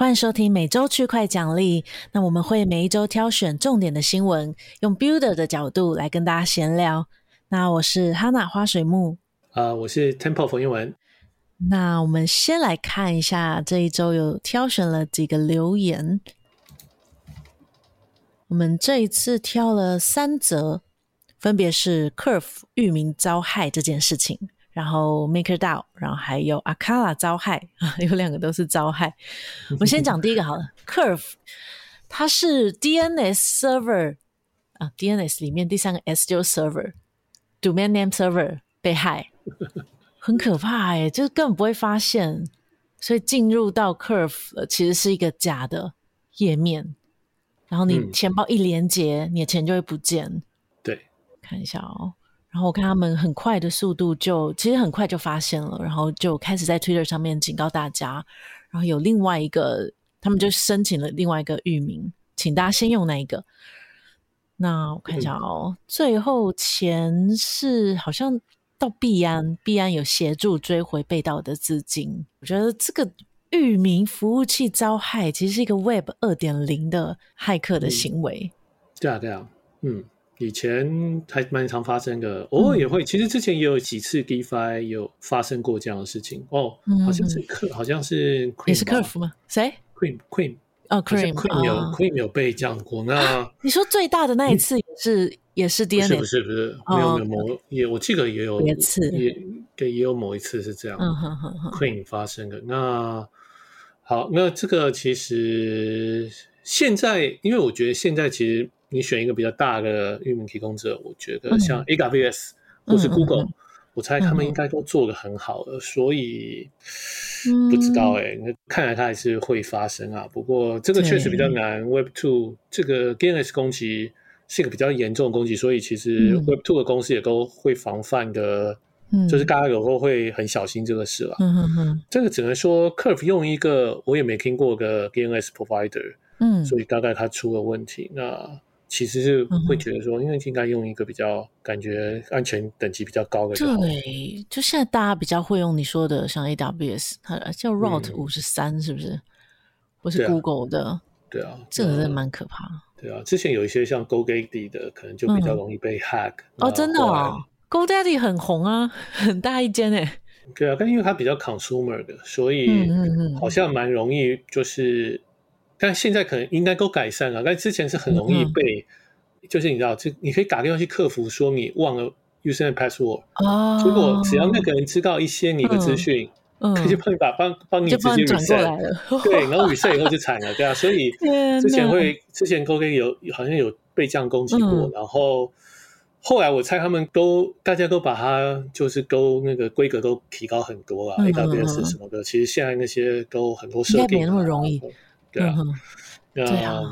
欢迎收听每周区块奖励。那我们会每一周挑选重点的新闻，用 Builder 的角度来跟大家闲聊。那我是 Hana 花水木，啊、呃，我是 Temple 冯英文。那我们先来看一下这一周有挑选了几个留言。我们这一次挑了三则，分别是 Curve 域名遭害这件事情。然后 MakerDAO，然后还有 Akala 招害啊，有两个都是招害。我们先讲第一个好了，Curve，它是 DNS server 啊，DNS 里面第三个 S 就是 server，domain name server 被害，很可怕哎，就是根本不会发现，所以进入到 Curve 其实是一个假的页面，然后你钱包一连接，嗯、你的钱就会不见。对，看一下哦。然后我看他们很快的速度就，其实很快就发现了，然后就开始在 Twitter 上面警告大家。然后有另外一个，他们就申请了另外一个域名，请大家先用那一个。那我看一下哦，嗯、最后钱是好像到币安，币安有协助追回被盗的资金。我觉得这个域名服务器遭害，其实是一个 Web 二点零的骇客的行为。对啊，对啊，嗯。以前还蛮常发生的，偶尔也会。嗯、其实之前也有几次 DeFi 有发生过这样的事情哦，好像是客，好像是 Queen 也是客服吗？谁？Queen Queen 哦，Queen Queen 有 Queen 有被这样过。那你说最大的那一次也是、嗯、也是？不是不是不是，没有没有某也我记得也有一次，也对也有某一次是这样。嗯哼哼哼，Queen 发生的。那好，那这个其实现在，因为我觉得现在其实。你选一个比较大的域名提供者，我觉得像 AWS 或是 Google，、嗯、我猜他们应该都做得很好了，嗯、所以不知道哎、欸，那、嗯、看来它还是会发生啊。不过这个确实比较难。Web Two 这个 DNS 攻击是一个比较严重的攻击，所以其实 Web Two 的公司也都会防范的，嗯、就是大家有时候会很小心这个事了。嗯嗯嗯，这个只能说 Curve 用一个我也没听过的 DNS provider，嗯，所以大概它出了问题。那其实是会觉得说，因为应该用一个比较感觉安全等级比较高的。对，就现在大家比较会用你说的，像 AWS，它叫 Route 五十三，是不是？或是 Google 的？对啊，这个真的蛮可怕。对啊，之前有一些像 GoDaddy 的，可能就比较容易被 hack。哦，真的啊，GoDaddy 很红啊，很大一间诶。对啊，但因为它比较 consumer 的，所以好像蛮容易就是。但现在可能应该都改善了，但之前是很容易被，嗯、就是你知道，这你可以打电话去客服说你忘了 username password，哦，如果只要那个人知道一些你的资讯，嗯，他就帮你把帮帮你直接 reset，对，然后 reset 以后就惨了，对啊，所以之前会之前 GoDaddy 有好像有被这样攻击过，嗯、然后后来我猜他们都大家都把它就是都那个规格都提高很多啊，AWS 什么的，其实现在那些都很多设定，没那么容易。对啊，嗯、对啊，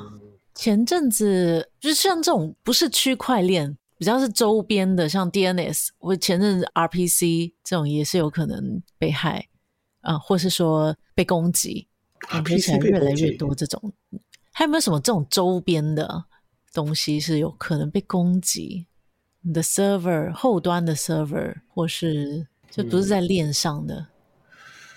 前阵子就是像这种不是区块链，比较是周边的，像 DNS，我前阵子 RPC 这种也是有可能被害啊，或是说被攻击，感觉起来越来越多这种。还有没有什么这种周边的东西是有可能被攻击？你的 server 后端的 server，或是就不是在链上的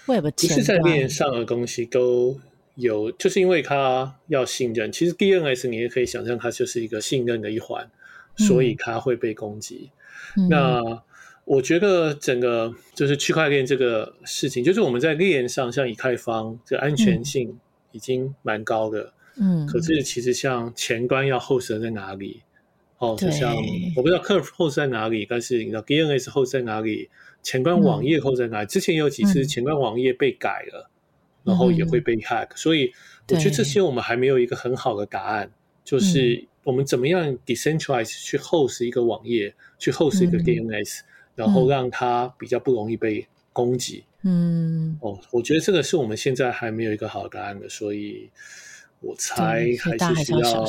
Web 不是在链上的东西都。有，就是因为它要信任。其实 DNS 你也可以想象，它就是一个信任的一环，嗯、所以它会被攻击。嗯、那我觉得整个就是区块链这个事情，就是我们在链上，像以太坊，这安全性已经蛮高的。嗯，可是其实像前端要 host 在哪里？哦，就像我不知道 Curve host 在哪里，但是你知道 DNS host 在哪里？前端网页 host 在哪里？嗯、之前有几次前端网页被改了。然后也会被 hack，、嗯、所以我觉得这些我们还没有一个很好的答案，就是我们怎么样 decentralize 去 host 一个网页，嗯、去 host 一个 DNS，、嗯、然后让它比较不容易被攻击。嗯，哦，我觉得这个是我们现在还没有一个好的答案的，所以我猜还是需要，要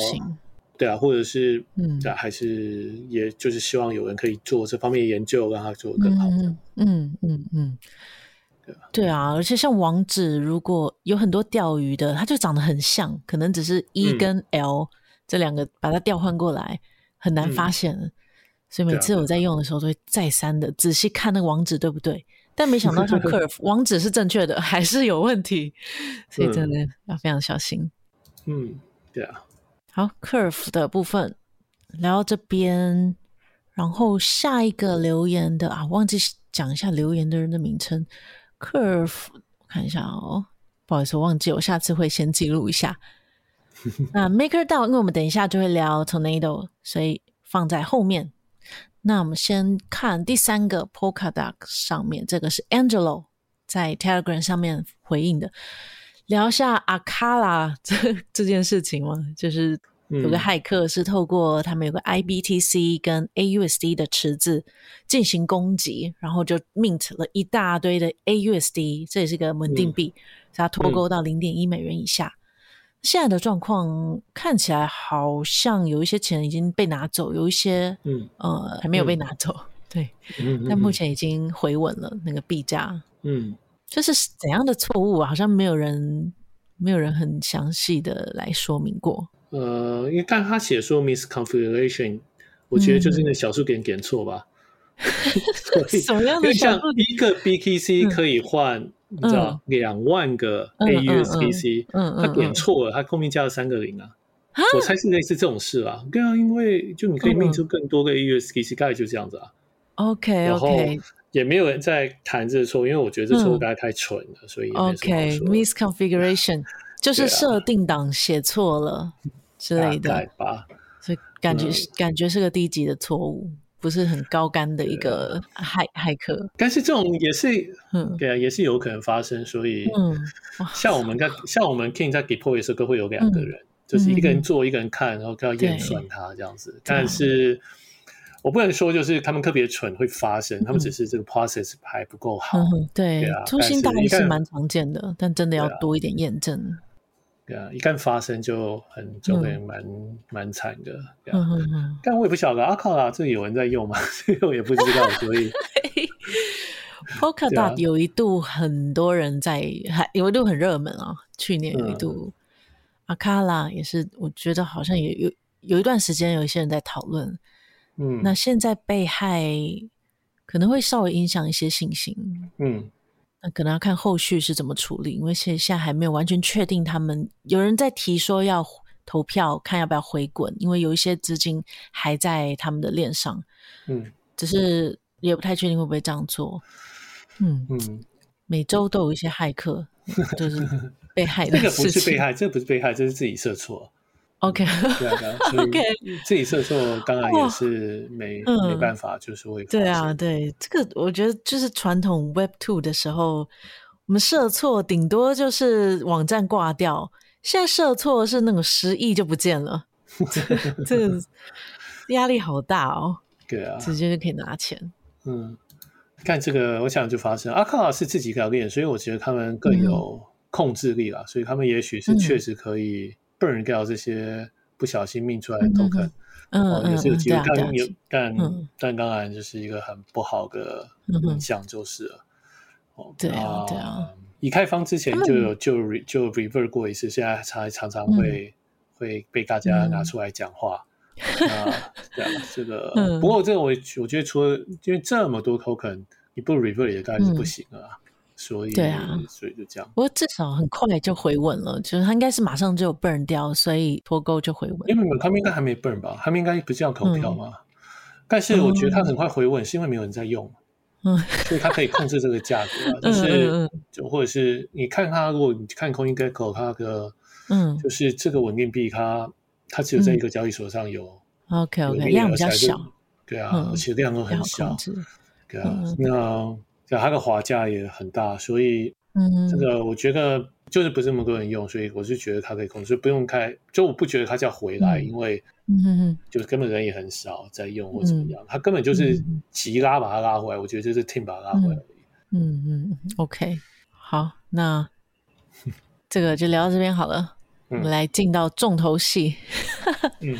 对啊，或者是嗯，对、啊，还是也就是希望有人可以做这方面的研究，让它做得更好的。嗯嗯嗯。嗯嗯对啊，而且像网址，如果有很多钓鱼的，它就长得很像，可能只是 E 跟 L、嗯、这两个把它调换过来，很难发现。嗯、所以每次我在用的时候，都会再三的仔细看那个网址对不对，但没想到像 Curve 网址是正确的，还是有问题，所以真的要非常小心。嗯，对啊。好，Curve 的部分聊到这边，然后下一个留言的啊，忘记讲一下留言的人的名称。Curve，我看一下哦，不好意思，我忘记，我下次会先记录一下。那 MakerDAO，因为我们等一下就会聊 Tornado，所以放在后面。那我们先看第三个 Polkadot 上面，这个是 Angelo 在 Telegram 上面回应的，聊下 Akala 这这件事情嘛，就是有个骇客是透过他们有个 IBTC 跟 AUSD 的池子进行攻击，然后就 mint 了一大堆的 AUSD，这也是个稳定币，它脱钩到零点一美元以下。现在的状况看起来好像有一些钱已经被拿走，有一些嗯呃还没有被拿走，嗯、对，嗯、但目前已经回稳了那个币价，嗯，这是怎样的错误啊？好像没有人没有人很详细的来说明过。呃，因为但他写说 misconfiguration，我觉得就是那个小数点点错吧。什么样的小数点？一个 BTC 可以换。嗯你知道两万个 AUSDC，嗯，他点错了，他后面加了三个零啊。我猜是类似这种事啊。对啊，因为就你可以命出更多个 AUSDC，大概就这样子啊。OK，然后也没有人在谈这个错，因为我觉得这错误大概太蠢了，所以 OK，misconfiguration 就是设定档写错了之类的吧。所以感觉感觉是个低级的错误。不是很高干的一个骇骇客，但是这种也是，嗯，对啊，也是有可能发生。所以，嗯，像我们在像我们 King 在 deploy 的时候，都会有两个人，就是一个人做，一个人看，然后要验算它这样子。但是我不能说就是他们特别蠢会发生，他们只是这个 process 还不够好。对啊，粗心大意是蛮常见的，但真的要多一点验证。对啊，一旦发生就很就会蛮蛮惨的。嗯，但我也不晓得阿卡拉这里有人在用吗？这个我也不知道。所以，Polkadot 有一度很多人在，还有一度很热门啊。去年有一度，阿卡拉也是，我觉得好像也有有一段时间有一些人在讨论。嗯，那现在被害可能会稍微影响一些信心。嗯。那可能要看后续是怎么处理，因为现现在还没有完全确定。他们有人在提说要投票，看要不要回滚，因为有一些资金还在他们的链上。嗯，只是也不太确定会不会这样做。嗯嗯，每周都有一些骇客，就是被 害的。这个不是被害，这个不是被害，这是自己设错。OK，OK，自己设错当然也是没没办法，就是会对啊，对这个我觉得就是传统 Web Two 的时候，我们设错顶多就是网站挂掉，现在设错是那种十亿就不见了，这个压力好大哦。对啊，直接就可以拿钱。嗯，看这个，我想就发生阿卡是自己搞链，所以我觉得他们更有控制力啦，所以他们也许是确实可以。Burn 掉这些不小心命出来的 token，嗯，也是有机会，但有但但当然就是一个很不好的影响，就是了。哦，对啊，对啊。以太坊之前就有就就 revert 过一次，现在常常常会会被大家拿出来讲话。啊，对啊，这个不过这个我我觉得除了因为这么多 token，你不 revert 也当然是不行了。所以对啊，所以就这样。不过至少很快就回稳了，就是他应该是马上就有 burn 掉，所以脱钩就回稳。因为他们应该还没 burn 吧？他们应该不是要投票吗？嗯、但是我觉得它很快回稳，嗯、是因为没有人在用，嗯，所以它可以控制这个价格。就、嗯、是就或者是你看它，如果你看 CoinGecko，他的嗯，就是这个稳定币，它它只有在一个交易所上有、嗯、OK OK 量比较小，对啊，嗯、而且量都很小，对啊，嗯、那。它的滑价也很大，所以嗯这个我觉得就是不是那么多人用，所以我是觉得它可以控制，不用开，就我不觉得它叫回来，因为嗯就是根本人也很少在用或怎么样，它根本就是急拉把它拉回来，我觉得就是 Tim 把它拉回来。嗯嗯，OK，好，那这个就聊到这边好了，我们来进到重头戏。嗯。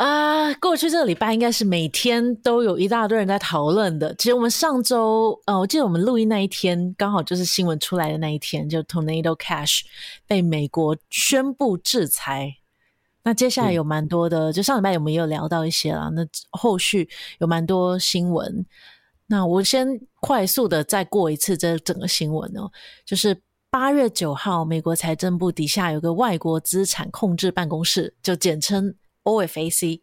啊，过去这个礼拜应该是每天都有一大堆人在讨论的。其实我们上周，呃，我记得我们录音那一天，刚好就是新闻出来的那一天，就 Tornado Cash 被美国宣布制裁。那接下来有蛮多的，就上礼拜我们也有聊到一些啦。那后续有蛮多新闻。那我先快速的再过一次这整个新闻哦，就是八月九号，美国财政部底下有个外国资产控制办公室，就简称 OFAC，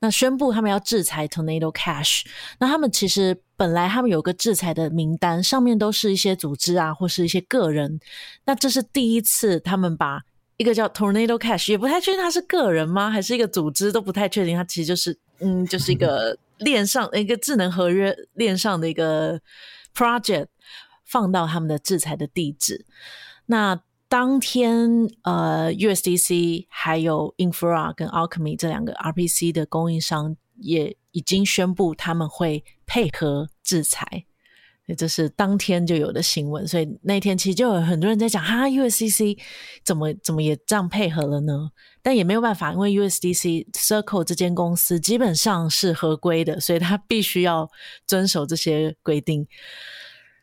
那宣布他们要制裁 Tornado Cash。那他们其实本来他们有个制裁的名单，上面都是一些组织啊，或是一些个人。那这是第一次他们把一个叫 Tornado Cash，也不太确定他是个人吗，还是一个组织，都不太确定。他其实就是嗯，就是一个。链上一个智能合约链上的一个 project 放到他们的制裁的地址。那当天，呃，USDC 还有 Infra 跟 Alchemy 这两个 RPC 的供应商也已经宣布他们会配合制裁。这是当天就有的新闻，所以那天其实就有很多人在讲，哈，USDC 怎么怎么也这样配合了呢？但也没有办法，因为 USDC Circle 这间公司基本上是合规的，所以他必须要遵守这些规定。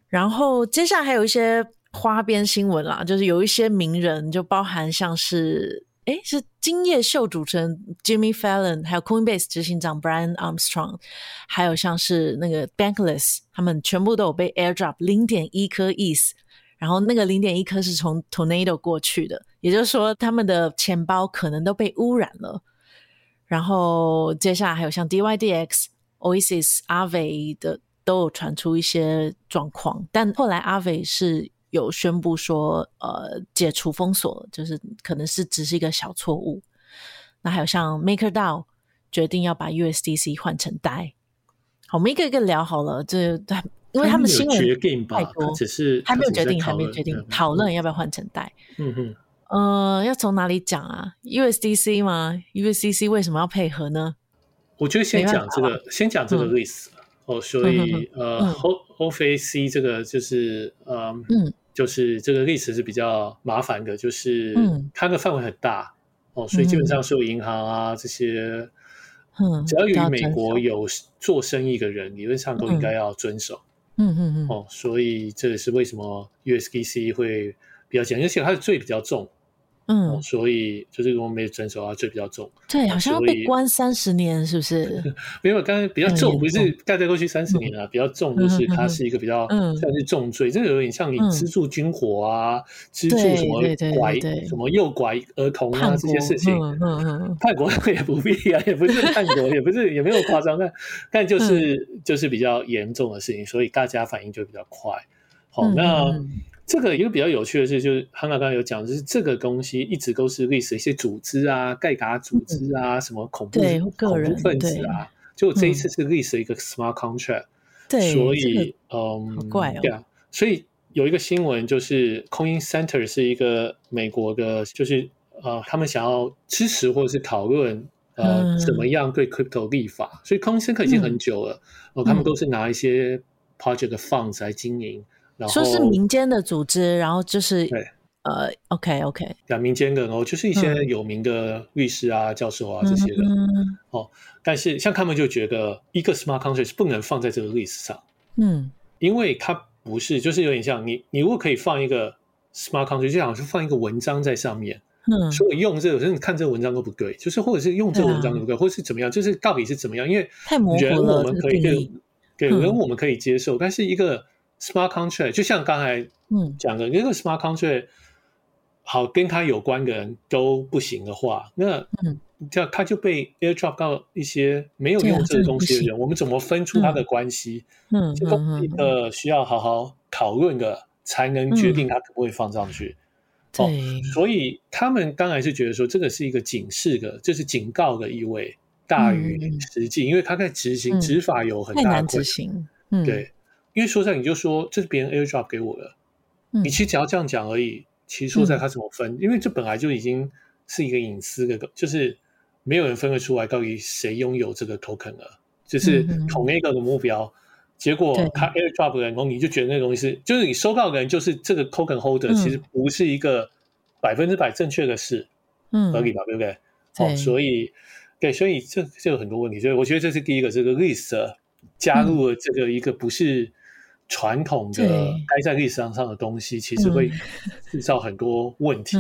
然后接下来还有一些花边新闻啦，就是有一些名人，就包含像是。诶，是今夜秀主持人 Jimmy Fallon，还有 Coinbase 执行长 Brian Armstrong，还有像是那个 Bankless，他们全部都有被 airdrop 零点一颗 ETH，然后那个零点一颗是从 Tornado 过去的，也就是说他们的钱包可能都被污染了。然后接下来还有像 DYDX、Oasis、Aave 的都有传出一些状况，但后来 Aave 是。有宣布说，呃，解除封锁，就是可能是只是一个小错误。那还有像 MakerDAO 决定要把 USDC 换成 DAI。好，我们一个一个聊好了。这因为他们新闻太多，只是还没有决定，还没决定讨论要不要换成 DAI。嗯哼，呃，要从哪里讲啊？USDC 吗？USDC 为什么要配合呢？我觉得先讲这个，先讲这个历史。哦，所以呃，O O F A C 这个就是呃，嗯，就是这个历史是比较麻烦的，就是它的范围很大哦，所以基本上所有银行啊这些，嗯，只要与美国有做生意的人，理论上都应该要遵守，嗯嗯嗯，哦，所以这也是为什么 USDC 会比较简单，而且它的罪比较重。嗯，所以就是如果没有遵守啊，罪比较重。对，好像要被关三十年，是不是？没有，刚才比较重，不是盖在过去三十年啊，比较重就是它是一个比较算是重罪，这个有点像你资助军火啊，资助什么拐什么诱拐儿童啊这些事情。嗯嗯，叛国也不必啊，也不是叛国，也不是也没有夸张，但但就是就是比较严重的事情，所以大家反应就比较快。好，那。这个一个比较有趣的是，就是汉娜刚刚有讲，就是这个东西一直都是历史一些组织啊，盖嘎组织啊，嗯、什么恐怖恐怖分子啊，就这一次是历史一个 smart contract，对，所以、这个、嗯，怪哦，对啊，所以有一个新闻就是 Coin Center 是一个美国的，就是呃，他们想要支持或者是讨论呃、嗯、怎么样对 crypto 立法，所以 Coin Center 已经很久了，哦、嗯。呃，他们都是拿一些 project funds 来经营。然后说是民间的组织，然后就是对呃，OK OK，讲民间的，然后就是一些有名的律师啊、嗯、教授啊这些的、嗯、哦。但是像他们就觉得一个 smart contract 是不能放在这个 list 上，嗯，因为它不是，就是有点像你，你如果可以放一个 smart contract，就好像是放一个文章在上面，嗯，所以用这个，甚至看这个文章都不对，就是或者是用这个文章都不对，啊、或者是怎么样，就是到底是怎么样？因为人我们可以给给人我们可以接受，嗯、但是一个。Smart contract 就像刚才讲的，那个 smart contract 好跟他有关的人都不行的话，那这样他就被 airdrop 到一些没有用这个东西的人，我们怎么分出他的关系？嗯，这个一个需要好好讨论的，才能决定他可不可以放上去。哦，所以他们刚才是觉得说这个是一个警示的，就是警告的意味大于实际，因为他在执行执法有很大的困难。对。因为说实在，你就说这是别人 airdrop 给我的，嗯、你其实只要这样讲而已。其实说实在，他怎么分？嗯、因为这本来就已经是一个隐私的，就是没有人分得出来到底谁拥有这个 token 了。就是同一个的目标，嗯、结果他 airdrop 的人，然后你就觉得那个东西是，就是你收到的人就是这个 token holder，、嗯、其实不是一个百分之百正确的事，嗯，合理吧？对不对？对哦，所以对，所以这这有很多问题。所以我觉得这是第一个，这个 list 加入了这个一个不是。传统的该在历史上上的东西，其实会制造很多问题，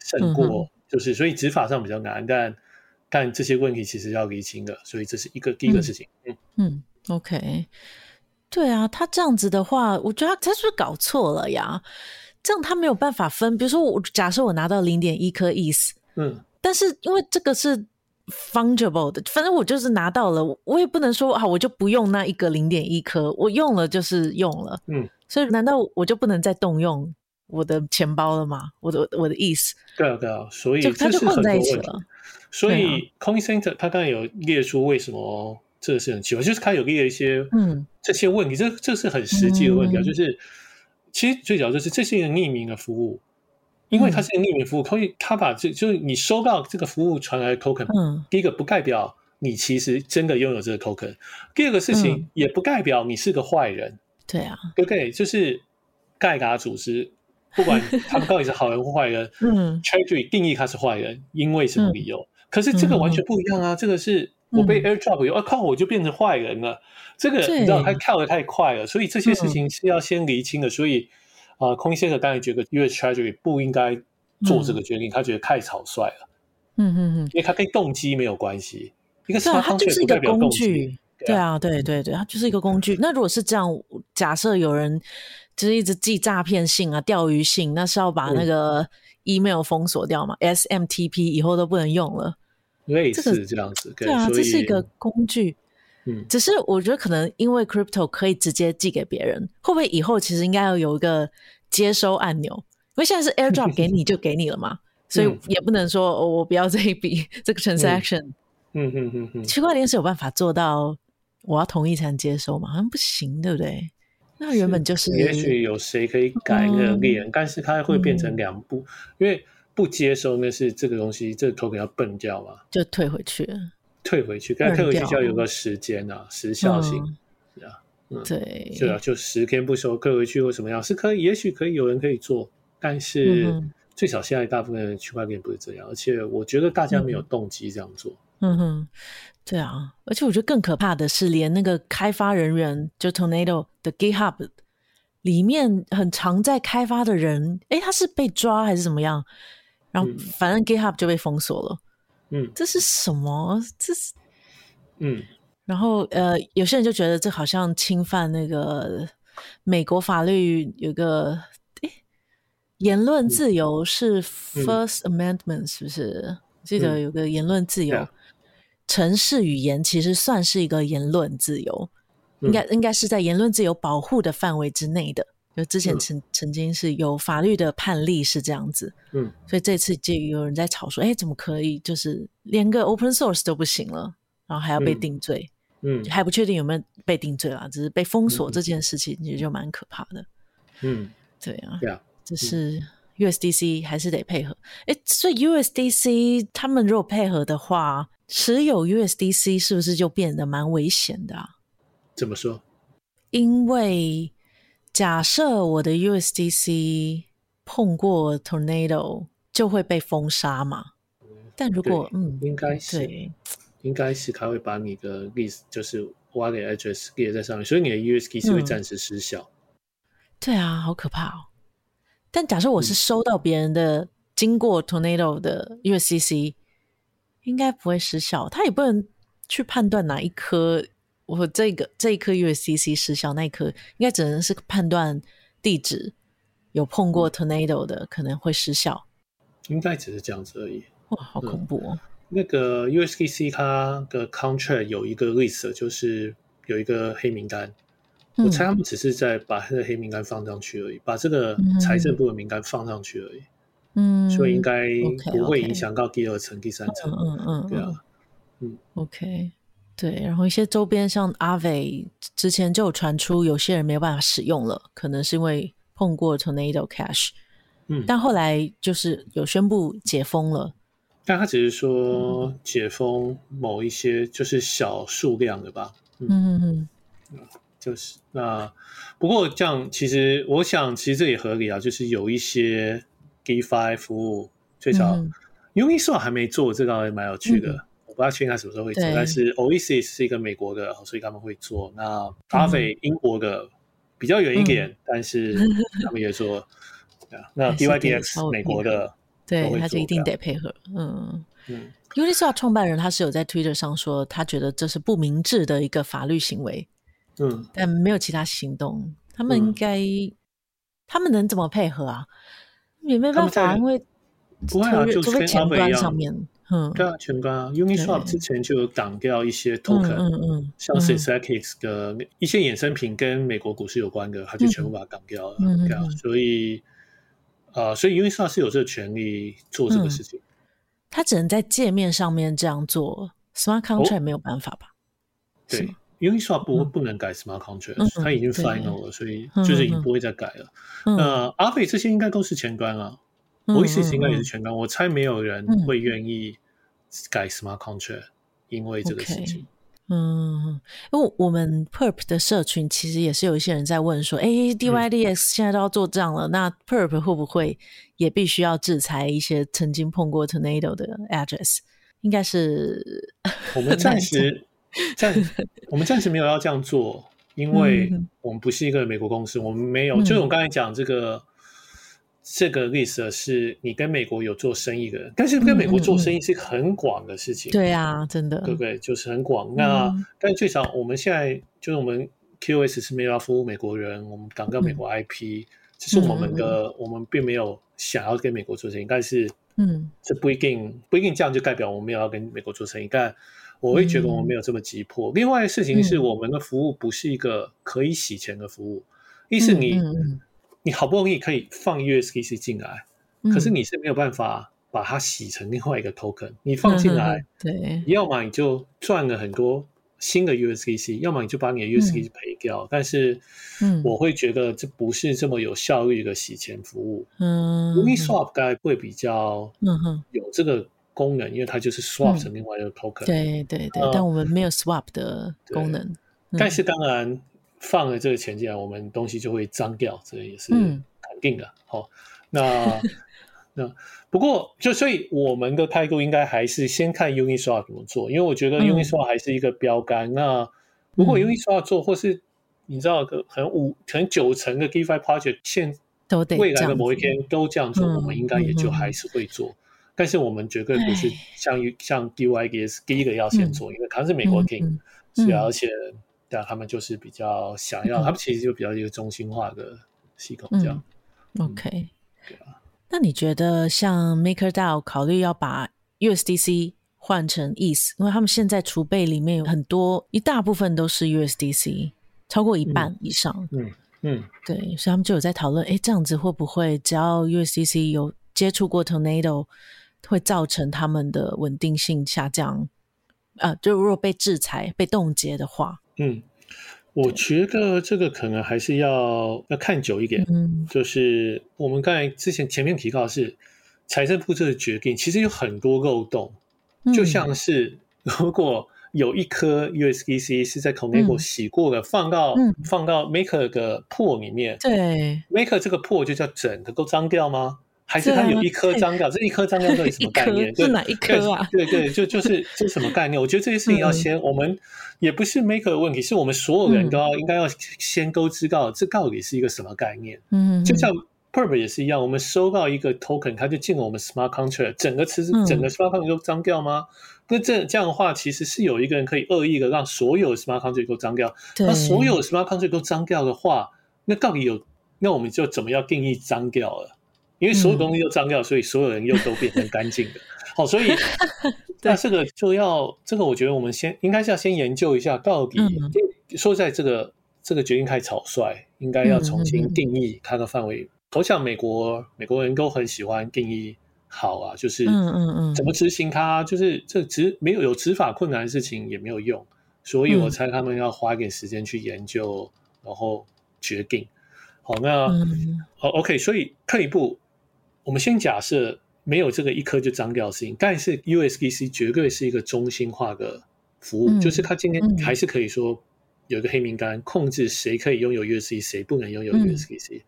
胜过就是，所以执法上比较难，但但这些问题其实要厘清的，所以这是一个第一个事情。嗯。嗯，OK，对啊，他这样子的话，我觉得他他是不是搞错了呀？这样他没有办法分，比如说我假设我拿到零点一颗 ETH，嗯，但是因为这个是 fungible 的，反正我就是拿到了，我也不能说啊，我就不用那一个零点一颗，我用了就是用了，嗯，所以难道我就不能再动用我的钱包了吗？我的我的 ETH？对啊对啊，所以就它就混在一起了。所以 Coin Center 他刚才有列出为什么这个是很奇怪，就是他有列一些嗯这些问题，嗯、这这是很实际的问题啊，嗯、就是其实最主要就是这是一个匿名的服务，因为它是一个匿名服务，可以他把这就是你收到这个服务传来的 token，嗯，第一个不代表你其实真的拥有这个 token，第二个事情也不代表你是个坏人，对啊，OK，就是盖达组织。不管他们到底是好人或坏人，嗯，Treasury 定义他是坏人，因为什么理由？嗯、可是这个完全不一样啊！嗯、这个是我被 airdrop 以后，我、靠，我就变成坏人了。这个你知道，他跳的太快了，所以这些事情是要先厘清的。嗯、所以啊，CoinCenter 当然觉得 US Treasury 不应该做这个决定，嗯、他觉得太草率了。嗯嗯嗯，因为他跟动机没有关系，一个是它就是一个工具。对啊，对对对，它就是一个工具。那如果是这样，假设有人。就是一直寄诈骗信啊、钓鱼信，那是要把那个 email 封锁掉嘛、嗯、？SMTP 以后都不能用了，类似这样子。对啊，这是一个工具。嗯，只是我觉得可能因为 crypto 可以直接寄给别人，会不会以后其实应该要有一个接收按钮？因为现在是 airdrop 给你就给你了嘛，所以也不能说、哦、我不要这一笔 这个 transaction。嗯。嗯嗯嗯，区块链是有办法做到我要同意才能接收嘛？好像不行，对不对？那原本就是，也许有谁可以改那个链，嗯、但是它会变成两步，嗯、因为不接收那是这个东西，这个 token 要笨掉嘛，就退回去，退回去，但退回去就要有个时间啊，时效性，是啊，嗯，对，是啊，就十天不收，退回去或什么样是可以，也许可以有人可以做，但是最少现在大部分的区块链不是这样，而且我觉得大家没有动机这样做，嗯哼。对啊，而且我觉得更可怕的是，连那个开发人员，就 Tornado 的 GitHub 里面很常在开发的人，哎，他是被抓还是怎么样？然后反正 GitHub 就被封锁了。嗯，这是什么？这是嗯，然后呃，有些人就觉得这好像侵犯那个美国法律，有个诶，言论自由是 First Amendment，是不是？记得有个言论自由。嗯程式语言其实算是一个言论自由，应该应该是在言论自由保护的范围之内的。就之前曾曾经是有法律的判例是这样子，嗯，所以这次就有人在吵说，哎，怎么可以就是连个 open source 都不行了，然后还要被定罪，嗯，还不确定有没有被定罪啦，只是被封锁这件事情也就蛮可怕的，嗯，对啊，对啊，就是 USDC 还是得配合，哎，所以 USDC 他们如果配合的话。持有 USDC 是不是就变得蛮危险的啊？怎么说？因为假设我的 USDC 碰过 Tornado 就会被封杀嘛。但如果嗯，应该是，应该是他会把你的 list 就是 wallet address 列在上面，所以你的 USDC 会暂时失效。嗯。对啊，好可怕哦。但假设我是收到别人的经过 Tornado 的 USDC。应该不会失效，他也不能去判断哪一颗我这个这一颗 USDC 失效，那一颗应该只能是判断地址有碰过 tornado 的可能会失效，应该只是这样子而已。哇，好恐怖哦！嗯、那个 USDC 它的 contract 有一个 list，就是有一个黑名单，嗯、我猜他们只是在把这个黑名单放上去而已，把这个财政部的名单放上去而已。嗯，所以应该不会影响到第二层.第三层。嗯嗯，对啊，嗯，OK，对。然后一些周边像 Aave 之前就有传出有些人没有办法使用了，可能是因为碰过 Tornado Cash。嗯，但后来就是有宣布解封了。但他只是说解封某一些就是小数量的吧。嗯嗯嗯，就是那不过这样其实我想其实这也合理啊，就是有一些。DeFi 服务最少，Uniswap 还没做，这个也蛮有趣的。我不知道确定他什么时候会做，但是 Oasis 是一个美国的，所以他们会做。那 Aave 英国的比较远一点，但是他们也说，那 DYDX 美国的，对，他就一定得配合。嗯嗯，Uniswap 创办人他是有在 Twitter 上说，他觉得这是不明智的一个法律行为。嗯，但没有其他行动。他们应该，嗯、他们能怎么配合啊？也没办法，因为不会啊，就跟前端上面。嗯，对啊，全关啊，Uniswap 之前就有挡掉一些 token，嗯嗯，像是 Synthetix 的一些衍生品跟美国股市有关的，他就全部把它挡掉了。嗯嗯，所以，呃，所以 Uniswap 是有这个权利做这个事情。他只能在界面上面这样做，Smart Contract 没有办法吧？对，Uniswap 不不能改 Smart Contract，它已经 final 了，所以就是已经不会再改了。那 Aave 这些应该都是前端啊。Oasis 应该也是前端，我猜没有人会愿意改 Smart Contract，因为这个事情。嗯，因为我们 Perp 的社群其实也是有一些人在问说，哎，DYDX 现在都要做这样了，那 Perp 会不会也必须要制裁一些曾经碰过 Tornado 的 address？应该是 我们暂时 暂我们暂时没有要这样做，因为我们不是一个美国公司，我们没有，就是我刚才讲这个。这个 list 是你跟美国有做生意的人，但是跟美国做生意是一个很广的事情。对啊，真的，对不对？就是很广。那、嗯、但最少我们现在就是我们 QoS 是没有要服务美国人，我们挡掉美国 IP，这、嗯、是我们的，嗯、我们并没有想要跟美国做生意。但是，嗯，这不一定不一定这样就代表我们没有要跟美国做生意。但我会觉得我们没有这么急迫。嗯、另外的事情是，我们的服务不是一个可以洗钱的服务，意思你。嗯嗯你好不容易可以放 USDC 进来，嗯、可是你是没有办法把它洗成另外一个 token。你放进来，嗯、对，要么你就赚了很多新的 USDC，要么你就把你的 USDC 赔掉。嗯、但是，我会觉得这不是这么有效率的洗钱服务。嗯，Uniswap 该会比较有这个功能，嗯、因为它就是 swap 成另外一个 token。对对对，呃、但我们没有 swap 的功能。嗯、但是当然。放了这个钱进来，我们东西就会脏掉，这也是肯定的。好、嗯哦，那那不过就所以我们的态度应该还是先看 Uniswap 怎么做，因为我觉得 Uniswap 还是一个标杆。嗯、那如果 Uniswap 做，或是你知道，可能五可能九成的 DeFi project 现都未来的某一天都这样做，我们应该也就还是会做。嗯、但是我们绝对不是像唉像 DYDS 第一个要先做，嗯、因为它是美国 King，是而且。对啊，他们就是比较想要，嗯、他们其实就比较一个中心化的系统这样。嗯、OK，对啊。那你觉得像 MakerDAO 考虑要把 USDC 换成 ETH，因为他们现在储备里面有很多一大部分都是 USDC，超过一半以上。嗯嗯，嗯对，所以他们就有在讨论，哎，这样子会不会只要 USDC 有接触过 Tornado，会造成他们的稳定性下降？啊、呃，就如果被制裁、被冻结的话。嗯，我觉得这个可能还是要要看久一点。嗯，就是我们刚才之前前面提到是财政部这个决定，其实有很多漏洞。嗯、就像是如果有一颗 USDC 是在 Connego 洗过的，嗯、放到、嗯、放到 Maker 的 pool 里面，对，Maker 这个 pool 就叫整个都脏掉吗？还是它有一颗脏掉？这一颗脏掉到底什么 概念？是哪一颗啊？对对，就就是这是什么概念？我觉得这些事情要先，我们也不是 Maker 的问题，是我们所有人都要应该要先都知道这到底是一个什么概念。嗯，就像 Perp 也是一样，我们收到一个 Token，它就进了我们 Smart Contract，整个词整个 Smart Contract 都脏掉吗？那这这样的话，其实是有一个人可以恶意的让所有 Smart Contract 都脏掉。那所有 Smart Contract 都脏掉的话，那到底有？那我们就怎么样定义脏掉了？因为所有东西都脏掉，所以所有人又都变成干净的。好，所以 那这个就要这个，我觉得我们先应该是要先研究一下，到底说在这个这个决定太草率，应该要重新定义它的范围。我想美国美国人都很喜欢定义好啊，就是嗯嗯嗯，怎么执行它，就是这执没有有执法困难的事情也没有用，所以我猜他们要花一点时间去研究，然后决定。好，那好 OK，所以退一步。我们先假设没有这个一颗就脏掉的事情，但是 USDC 绝对是一个中心化的服务，嗯、就是它今天还是可以说有一个黑名单，控制谁可以拥有 USDC，谁不能拥有 USDC。嗯、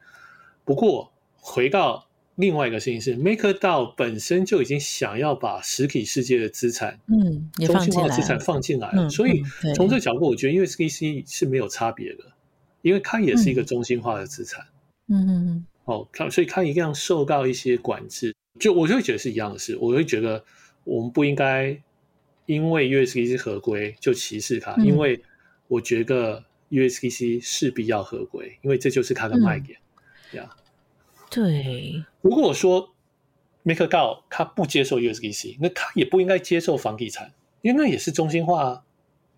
不过回到另外一个事情是，MakerDAO 本身就已经想要把实体世界的资产，嗯，中心化资产放进来了，嗯、所以从这个角度，我觉得 USDC 是没有差别的，因为它也是一个中心化的资产，嗯嗯嗯。哦，他所以他一定要受到一些管制，就我就会觉得是一样的事。我会觉得我们不应该因为 USDC 合规就歧视它，嗯、因为我觉得 USDC 势必要合规，因为这就是它的卖点。这样、嗯，对。如果说 MakerDAO 他不接受 USDC，那他也不应该接受房地产，因为那也是中心化啊。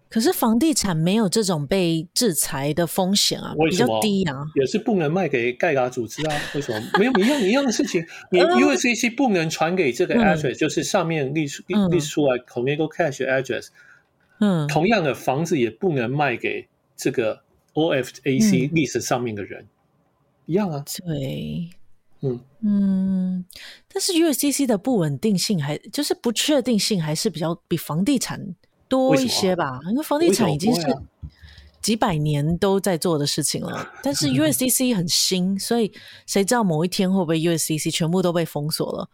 可是房地产没有这种被制裁的风险啊，比较低啊。也是不能卖给盖亚组织啊？为什么？没有一样一样的事情，你 USCC 不能传给这个 address，、嗯、就是上面列出列出来 Conego Cash address。嗯，同样的房子也不能卖给这个 OFAC list 上面的人，嗯、一样啊。对，嗯嗯，但是 USCC 的不稳定性还就是不确定性还是比较比房地产多一些吧，因为房地产已经是几百年都在做的事情了。但是 USDC 很新，所以谁知道某一天会不会 USDC 全部都被封锁了？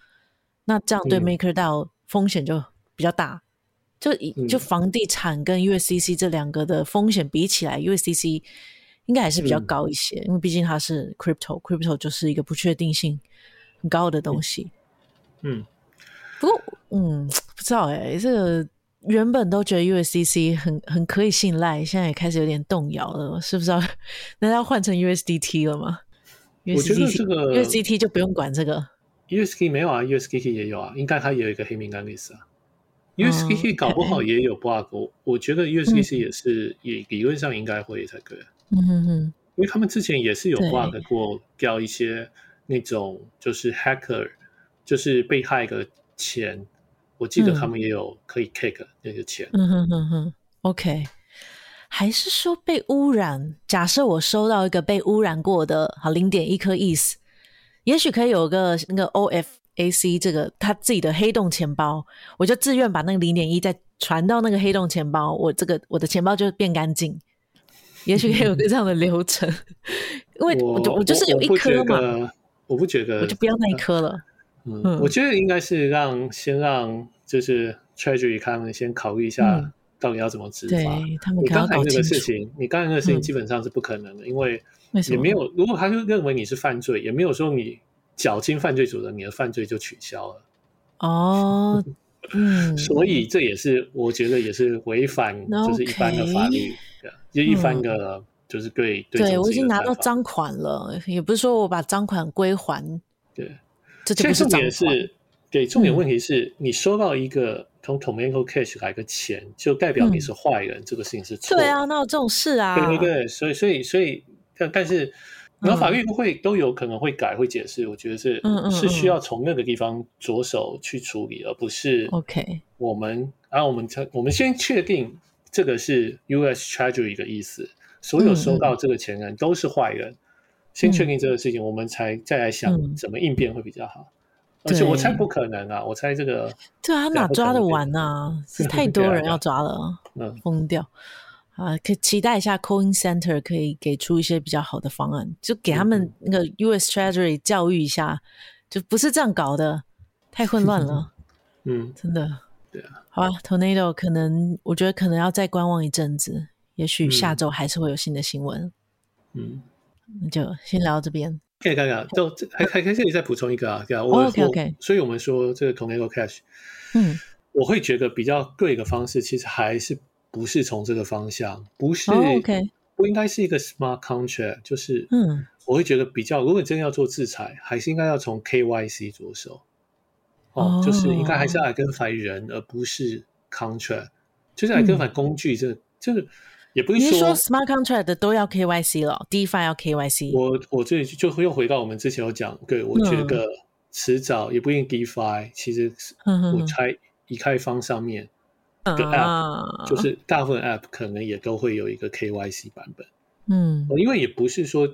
那这样对 MakerDAO 风险就比较大。就就房地产跟 USDC 这两个的风险比起来，USDC 应该还是比较高一些，因为毕竟它是 crypto，crypto 就是一个不确定性很高的东西。嗯，不过嗯，不知道哎，这个。原本都觉得 USDC 很很可以信赖，现在也开始有点动摇了，是不是要？难道要换成 USDT 了吗？我觉得这个 USDT 就不用管这个。USDT 没有啊，USDT 也有啊，应该它也有一个黑名单 list 啊。USDT 搞不好也有 bug，、嗯、我觉得 USDC 也是、嗯、也理论上应该会才对。嗯哼哼，因为他们之前也是有 bug 过，掉一些那种就是 hacker，就是被害的钱。我记得他们也有可以 take 那个钱。嗯哼哼哼，OK，还是说被污染？假设我收到一个被污染过的，好零点一颗 ETH，也许可以有个那个 OFAC 这个他自己的黑洞钱包，我就自愿把那个零点一再传到那个黑洞钱包，我这个我的钱包就变干净。也许可以有个这样的流程，因为我就我就是有一颗嘛，我不觉得，我就不要那一颗了。嗯，我觉得应该是让先让就是 Treasury 他们先考虑一下到底要怎么执法。对，他们你刚才那个事情，你刚才那个事情基本上是不可能的，因为也没有，如果他就认为你是犯罪，也没有说你缴清犯罪所得，你的犯罪就取消了。哦，嗯，所以这也是我觉得也是违反就是一般的法律的，就一般的就是对对。对，我已经拿到赃款了，也不是说我把赃款归还。对。这就不是重点是，对，重点问题是你收到一个从 Tomeko Cash 来的钱，就代表你是坏人，这个事情是错。对啊，那有这种事啊？对对对，所以所以所以，但但是，然后法律会都有可能会改会解释，我觉得是是需要从那个地方着手去处理，而不是 OK。我们啊，我们我们先确定这个是 US Treasury 的意思，所有收到这个钱人都是坏人。先确定这个事情，嗯、我们才再来想怎么应变会比较好。嗯、而且我猜不可能啊，我猜这个对啊，哪抓得完啊？是太多人要抓了，嗯，疯掉啊！可以期待一下，Coin Center 可以给出一些比较好的方案，就给他们那个 US Treasury 教育一下，就不是这样搞的，太混乱了。嗯，真的，对啊。好吧，Tornado 可能我觉得可能要再观望一阵子，也许下周还是会有新的新闻。嗯。那就先聊到这边。可以看看，就还还可以再补充一个啊，对啊，我 OK OK。所以我们说这个 Tornado Cash，嗯，我会觉得比较对的方式，其实还是不是从这个方向，不是 OK，不应该是一个 Smart Contract，就是嗯，我会觉得比较，如果真的要做制裁，还是应该要从 KYC 着手，哦，就是应该还是要来跟反人，而不是 Contract，就是来跟反工具，这这个。也不是说，说 smart contract 都要 KYC 了，DeFi 要 KYC。我我这里就又回到我们之前有讲，对，我觉得迟早也不一定 DeFi，其实我猜以太坊上面的 App，就是大部分 App 可能也都会有一个 KYC 版本。嗯，因为也不是说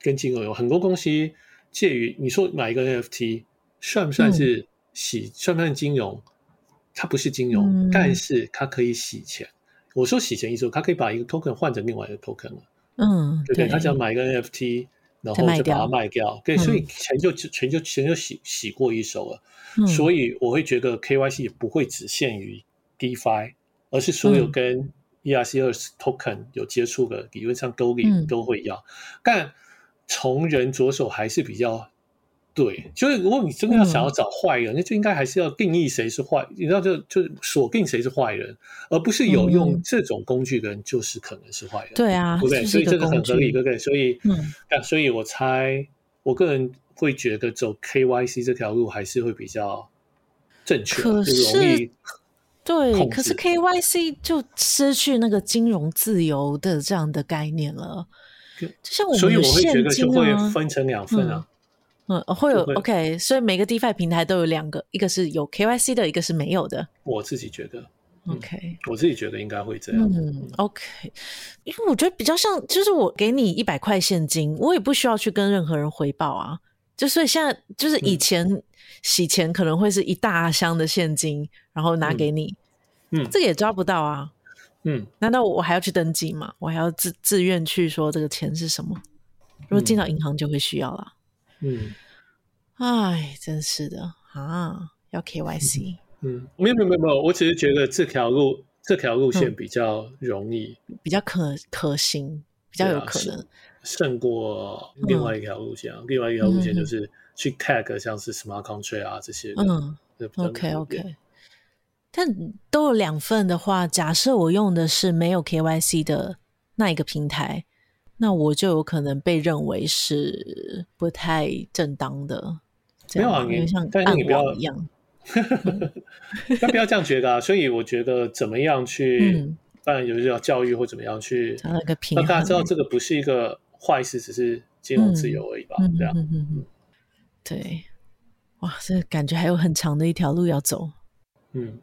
跟金融有很多东西介于你说买一个 NFT 算不算是洗，嗯、算不算金融？它不是金融，嗯、但是它可以洗钱。我说洗钱意思，他可以把一个 token 换成另外一个 token 了，嗯，对对？他只要买一个 NFT，然后就把它卖掉，对，所以钱就钱就钱就洗洗过一手了。所以我会觉得 KYC 也不会只限于 DeFi，而是所有跟 ERC20 token 有接触的，理论上都里都会要。但从人着手还是比较对，就是如果你真的要想要找坏人，嗯、那就应该还是要定义谁是坏，你知道就就锁定谁是坏人，而不是有用这种工具的人就是可能是坏人。对啊，对不对？所以这个很合理，对不对？所以，嗯，所以我猜，我个人会觉得走 KYC 这条路还是会比较正确，可是就容易对，可是 KYC 就失去那个金融自由的这样的概念了。就像我们、啊，所以我会觉得就会分成两份啊。嗯嗯，会有 OK，所以每个 DeFi 平台都有两个，一个是有 KYC 的，一个是没有的。我自己觉得，OK，嗯，我自己觉得应该会这样。嗯，OK，因为我觉得比较像，就是我给你一百块现金，我也不需要去跟任何人回报啊。就所以现在就是以前洗钱可能会是一大箱的现金，然后拿给你，嗯，这个也抓不到啊。嗯，难道我还要去登记吗？我还要自自愿去说这个钱是什么？如果进到银行就会需要了。嗯，哎，真是的啊，要 KYC。嗯，没有没有没有，我只是觉得这条路这条路线比较容易，嗯、比较可可行，比较有可能、啊、胜过另外一条路线、啊嗯。另外一条路线就是去 tag 像是 smart contract 啊这些。嗯，OK OK。但都有两份的话，假设我用的是没有 KYC 的那一个平台。那我就有可能被认为是不太正当的，没有啊，你像但是你不要一样，但不要这样觉得啊。所以我觉得怎么样去，嗯、当然就是要教育或怎么样去，让大家知道这个不是一个坏事，只是金融自由而已吧。嗯、这样、嗯嗯嗯，对，哇，这感觉还有很长的一条路要走。嗯，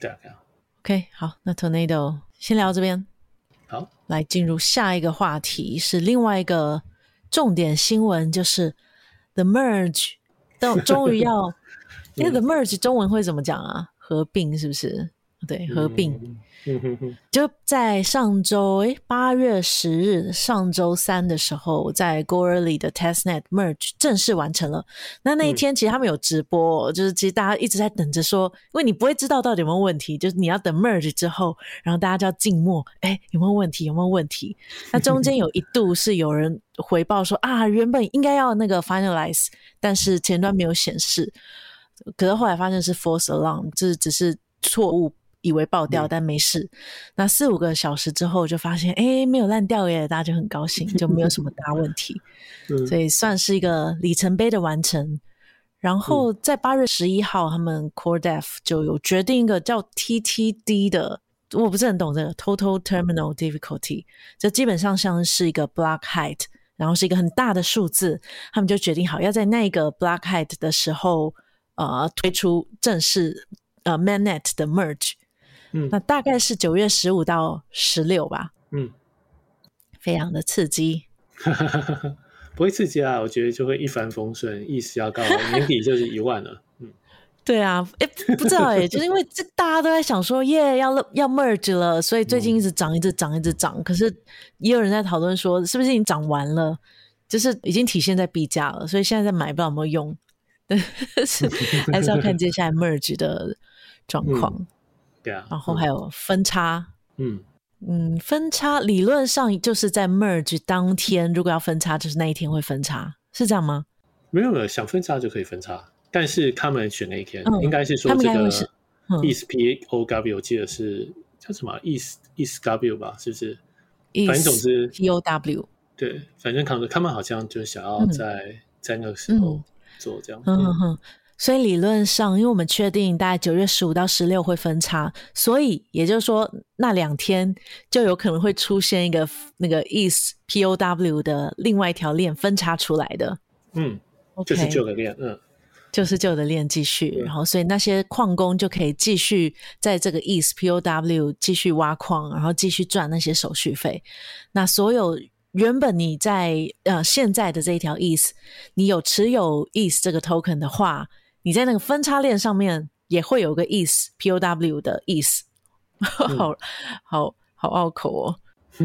对啊，对啊。OK，好，那 Tornado 先聊这边。好，来进入下一个话题，是另外一个重点新闻，就是 The Merge 到终于要，因 为 The Merge 中文会怎么讲啊？合并是不是？对，合并。嗯就在上周，诶，八月十日，上周三的时候，在 Go Early 的 Testnet Merge 正式完成了。那那一天，其实他们有直播，就是其实大家一直在等着说，因为你不会知道到底有没有问题，就是你要等 Merge 之后，然后大家就要静默，诶，有没有问题？有没有问题？那中间有一度是有人回报说啊，原本应该要那个 Finalize，但是前端没有显示，可是后来发现是 False Alarm，这只是错误。以为爆掉，但没事。嗯、那四五个小时之后，就发现哎，没有烂掉耶，大家就很高兴，就没有什么大问题。嗯、所以算是一个里程碑的完成。然后在八月十一号，他们 Core Dev 就有决定一个叫 TTD 的，我不是很懂这个 Total Terminal Difficulty，这基本上像是一个 Block Height，然后是一个很大的数字。他们就决定好要在那个 Block Height 的时候，呃，推出正式呃 Mainnet 的 Merge。嗯，那大概是九月十五到十六吧。嗯，非常的刺激。不会刺激啊，我觉得就会一帆风顺，意思要高，年底就是一万了。嗯，对啊，哎，不知道哎，就是因为这大家都在想说，耶，要要 merge 了，所以最近一直涨，一直涨，一直涨。可是也有人在讨论说，是不是已经涨完了？就是已经体现在币价了，所以现在在买不知道有没有用。对，是还是要看接下来 merge 的状况。嗯对啊，然后还有分叉，嗯。嗯，分叉理论上就是在 merge 当天，如果要分叉，就是那一天会分叉，是这样吗？没有没有，想分叉就可以分叉，但是他们选那一天，嗯、应该是说这个 ETHPOW，我记得是叫什么 ETHPOW 吧，是不是？反正总之 POW，对，反正他们他们好像就想要在、嗯、在那个时候做这样，嗯哼哼。所以理论上，因为我们确定大概九月十五到十六会分叉，所以也就是说那两天就有可能会出现一个那个 ETH POW 的另外一条链分叉出来的。嗯就是旧的链，嗯，就是旧的链继续，然后所以那些矿工就可以继续在这个 ETH POW 继续挖矿，然后继续赚那些手续费。那所有原本你在呃现在的这一条 ETH，你有持有 ETH 这个 token 的话。你在那个分叉链上面也会有个 ETH POW 的 ETH，好好好拗口哦。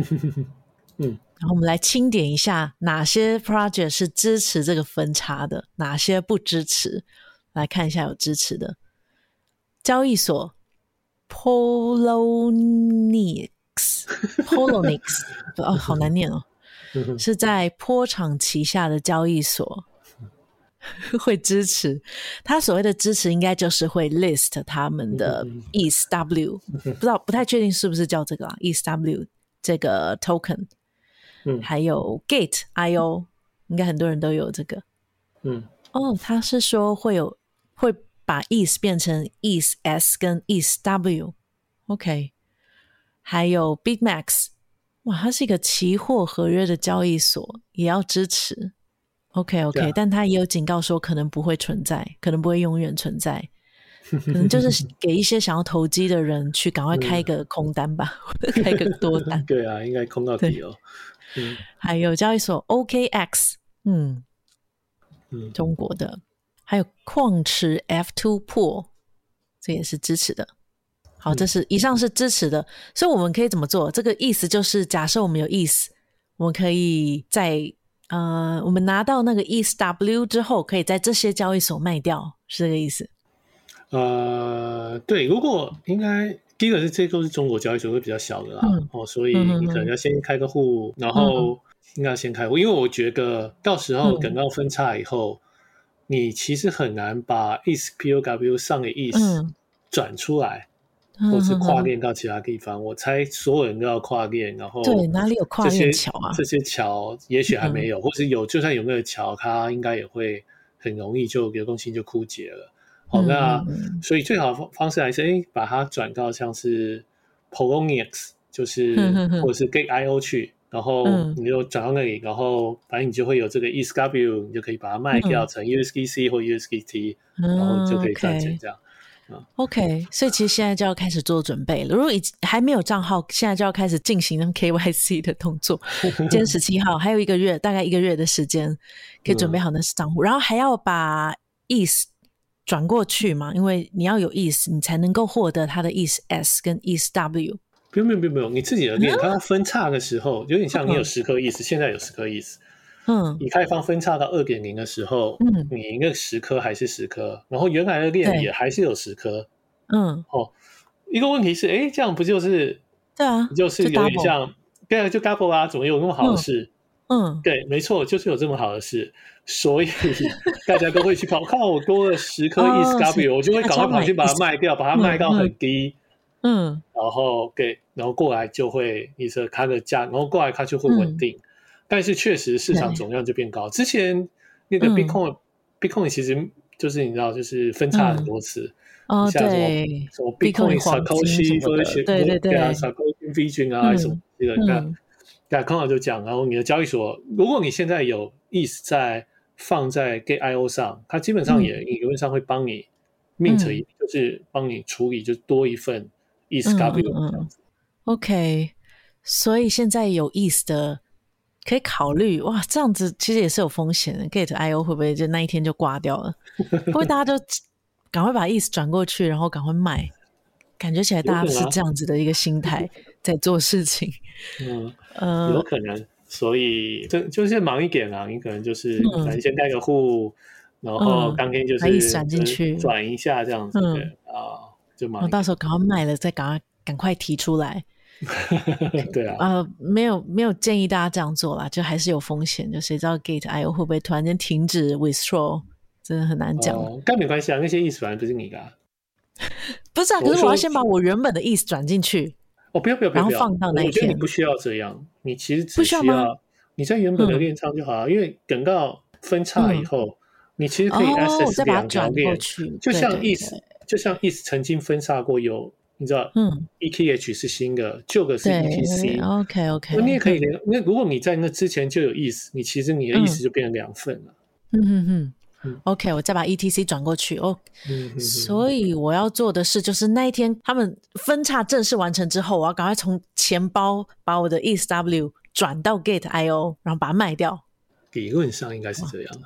嗯，然后我们来清点一下哪些 project 是支持这个分叉的，哪些不支持。来看一下有支持的交易所 Poloniex，Poloniex，哦，好难念哦，是在坡场旗下的交易所。会支持。他所谓的支持，应该就是会 list 他们的 ETHW，不知道不太确定是不是叫这个啊，ETHW 这个 token。嗯，还有 Gate IO，应该很多人都有这个。嗯，哦，他是说会有会把 ETH 变成 ETHS 跟 ETHW。OK，还有 Big Max，哇，它是一个期货合约的交易所，也要支持。OK OK，啊，但他也有警告说可能不会存在，可能不会永远存在，可能就是给一些想要投机的人去赶快开一个空单吧，嗯、开个多单。对啊，应该空到底哦。嗯，还有交易所 OKX，嗯嗯，中国的，还有矿池 F2 Pool，这也是支持的。好，这是以上是支持的，所以我们可以怎么做？这个意思就是，假设我们有 ETH，我们可以在呃，我们拿到那个 ETHW 之后，可以在这些交易所卖掉，是这个意思？呃，对，如果应该。第一个是这都是中国交易所会比较小的啦，嗯、哦，所以你可能要先开个户，嗯、然后应该要先开户，嗯、因为我觉得到时候等到分叉以后，嗯、你其实很难把 ETHPOW 上的 ETH 转出来，嗯、或是跨链到其他地方。嗯、我猜所有人都要跨链，然后对，哪里有跨链桥啊？这些桥也许还没有，嗯、或是有，就算有没有桥，它应该也会很容易就流动性就枯竭了。好，那所以最好方方式还是，哎，把它转到像是 Poloniex，就是或者是 Gate.io 去，然后你就转到那里，然后反正你就会有这个 ETHW，你就可以把它卖掉成 USDC 或 USDT，然后就可以赚钱这样。OK，所以其实现在就要开始做准备了。如果已经还没有账号，现在就要开始进行 KYC 的动作。今天十七号，还有一个月，大概一个月的时间，可以准备好那是账户，然后还要把 ETH。转过去嘛，因为你要有 ETH，你才能够获得它的 ETHS 跟 ETHW。不用不用不用，你自己的链，它分叉的时候，有点像你有十颗 ETH，现在有十颗 ETH。嗯，以太坊分叉到二点零的时候，嗯，你一个十颗还是十颗，然后原来的链也还是有十颗。嗯，哦，一个问题是，哎，这样不就是？对啊，就是有点像，对啊，就 double 啊，怎么有那么好的事？嗯，对，没错，就是有这么好的事。所以 大家都会去跑，看我多了十颗 ETHW，我就会赶快跑去把它卖掉，把它卖到很低，嗯，然后给，然后过来就会你说它的价，然后过来它就会稳定，但是确实市场总量就变高。之前那个 Bitcoin，Bitcoin 其实就是你知道，就是分叉很多次，哦，对，什么 Bitcoin Satoshi 或者是对对对，Satoshi Vision 啊什么这个，那那康老就讲，然后你的交易所，如果你现在有 ETH 在。放在 Gate.io 上，它基本上也理论上会帮你 mint 一，就是帮你处理，就多一份 ETHW 这样子。OK，所以现在有 ETH 的可以考虑哇，这样子其实也是有风险的。Gate.io 会不会就那一天就挂掉了？会不会，大家就 赶快把意思转过去，然后赶快卖。感觉起来大家是这样子的一个心态 在做事情。嗯，呃，有可能。所以就就是忙一点啊，你可能就是反正先开个户，然后当天就是转进去转一下这样子，对啊，就忙。到时候赶快卖了，再赶快赶快提出来。对啊，呃，没有没有建议大家这样做啦，就还是有风险，就谁知道 Gate.io 会不会突然间停止 withdraw，真的很难讲。但没关系啊，那些意思反正不是你的。不是啊，可是我要先把我原本的意思转进去。哦，不要不要不要，然后放到那一天。我觉得你不需要这样，你其实只需要你在原本的链上就好了。因为等到分叉以后，你其实可以 access 两条链，就像 ETH，就像 ETH 曾经分叉过，有你知道，嗯，ETH 是新的，旧的是 ETC。OK OK，那你也可以连。那如果你在那之前就有 ETH，你其实你的 ETH 就变成两份了。嗯嗯嗯。OK，我再把 ETC 转过去哦。所以我要做的事就是那一天他们分叉正式完成之后，我要赶快从钱包把我的 ETHW 转到 Gate.io，然后把它卖掉。理论上应该是这样。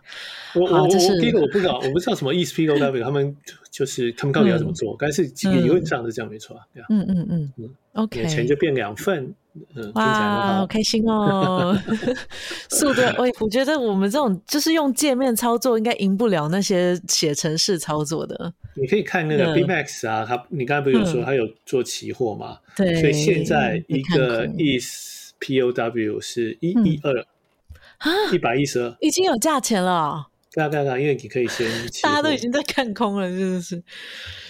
我我我第一个我不知道，我不知道什么 ETHPOW，他们就是他们到底要怎么做？但是理论上是这样没错啊。嗯嗯嗯嗯。OK，钱就变两份。嗯，哇，好开心哦！速度，我我觉得我们这种就是用界面操作，应该赢不了那些写程式操作的。你可以看那个 BitMax 啊，他你刚才不是有说他有做期货嘛？对，所以现在一个 ETHPOW 是一一二啊，一百一十二，已经有价钱了。对啊对啊，因为你可以先，大家都已经在看空了，是不是？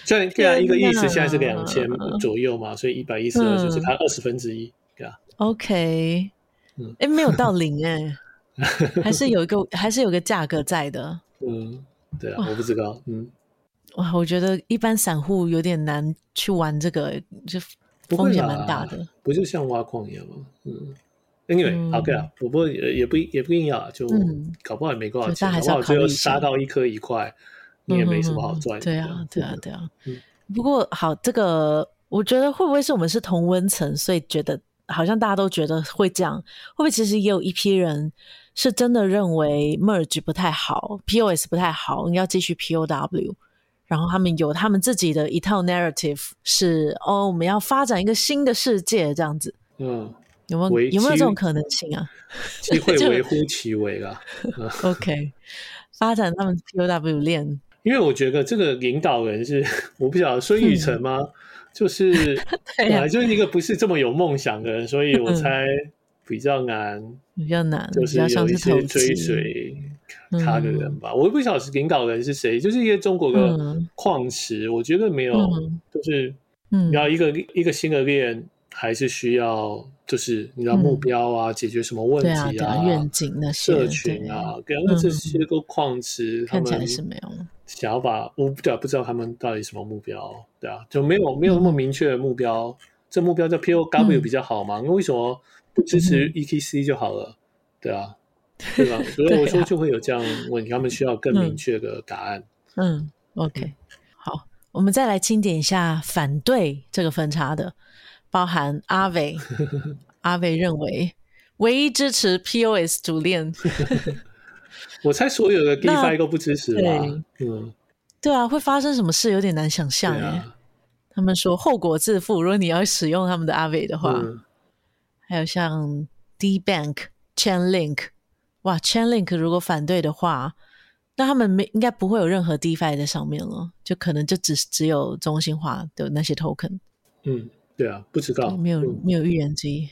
这样对啊，一个意思现在是两千左右嘛，所以一百一十二就是它二十分之一，对啊。OK，嗯，哎，没有到零哎，还是有一个还是有个价格在的。嗯，对啊，我不知道，嗯。哇，我觉得一般散户有点难去玩这个，就风险蛮大的。不就像挖矿一样吗？嗯。Anyway，OK 啊，我不也也不也不一定要，就搞不好也没多少钱，搞不好最后杀到一颗一块，你也没什么好赚。对啊，对啊，对啊。不过好，这个我觉得会不会是我们是同温层，所以觉得好像大家都觉得会这样？会不会其实也有一批人是真的认为 Merge 不太好，POS 不太好，你要继续 POW，然后他们有他们自己的一套 narrative，是哦，我们要发展一个新的世界这样子。嗯。有没有有没有这种可能性啊？机会 微乎其微啦。OK，发展他们 POW 链，因为我觉得这个领导人是我不晓得孙宇晨吗？嗯、就是本来就是一个不是这么有梦想的人，所以我猜比较难，比较难，就是有一些追随他的人吧。我也不晓得是领导人是谁，就是一些中国的矿石，我觉得没有，就是嗯，要一个一个新的链。还是需要，就是你知道目标啊，解决什么问题啊，愿景那些社群啊，跟这些个矿池，他们是没有想要把我不知道他们到底什么目标，对啊，就没有没有那么明确的目标。这目标叫 POW 比较好嘛？那为什么不支持 ETC 就好了？对啊，对吧？所以我说就会有这样问题，他们需要更明确的答案。嗯，OK，好，我们再来清点一下反对这个分叉的。包含阿伟，阿伟认为唯一支持 POS 主链，我猜所有的 DeFi 都不支持吧？嗯，对啊，会发生什么事有点难想象哎。啊、他们说后果自负，如果你要使用他们的阿伟的话，嗯、还有像 D Bank、Chainlink，哇，Chainlink 如果反对的话，那他们没应该不会有任何 DeFi 在上面了，就可能就只只有中心化的那些 Token。嗯。对啊，不知道，没有没有预言机。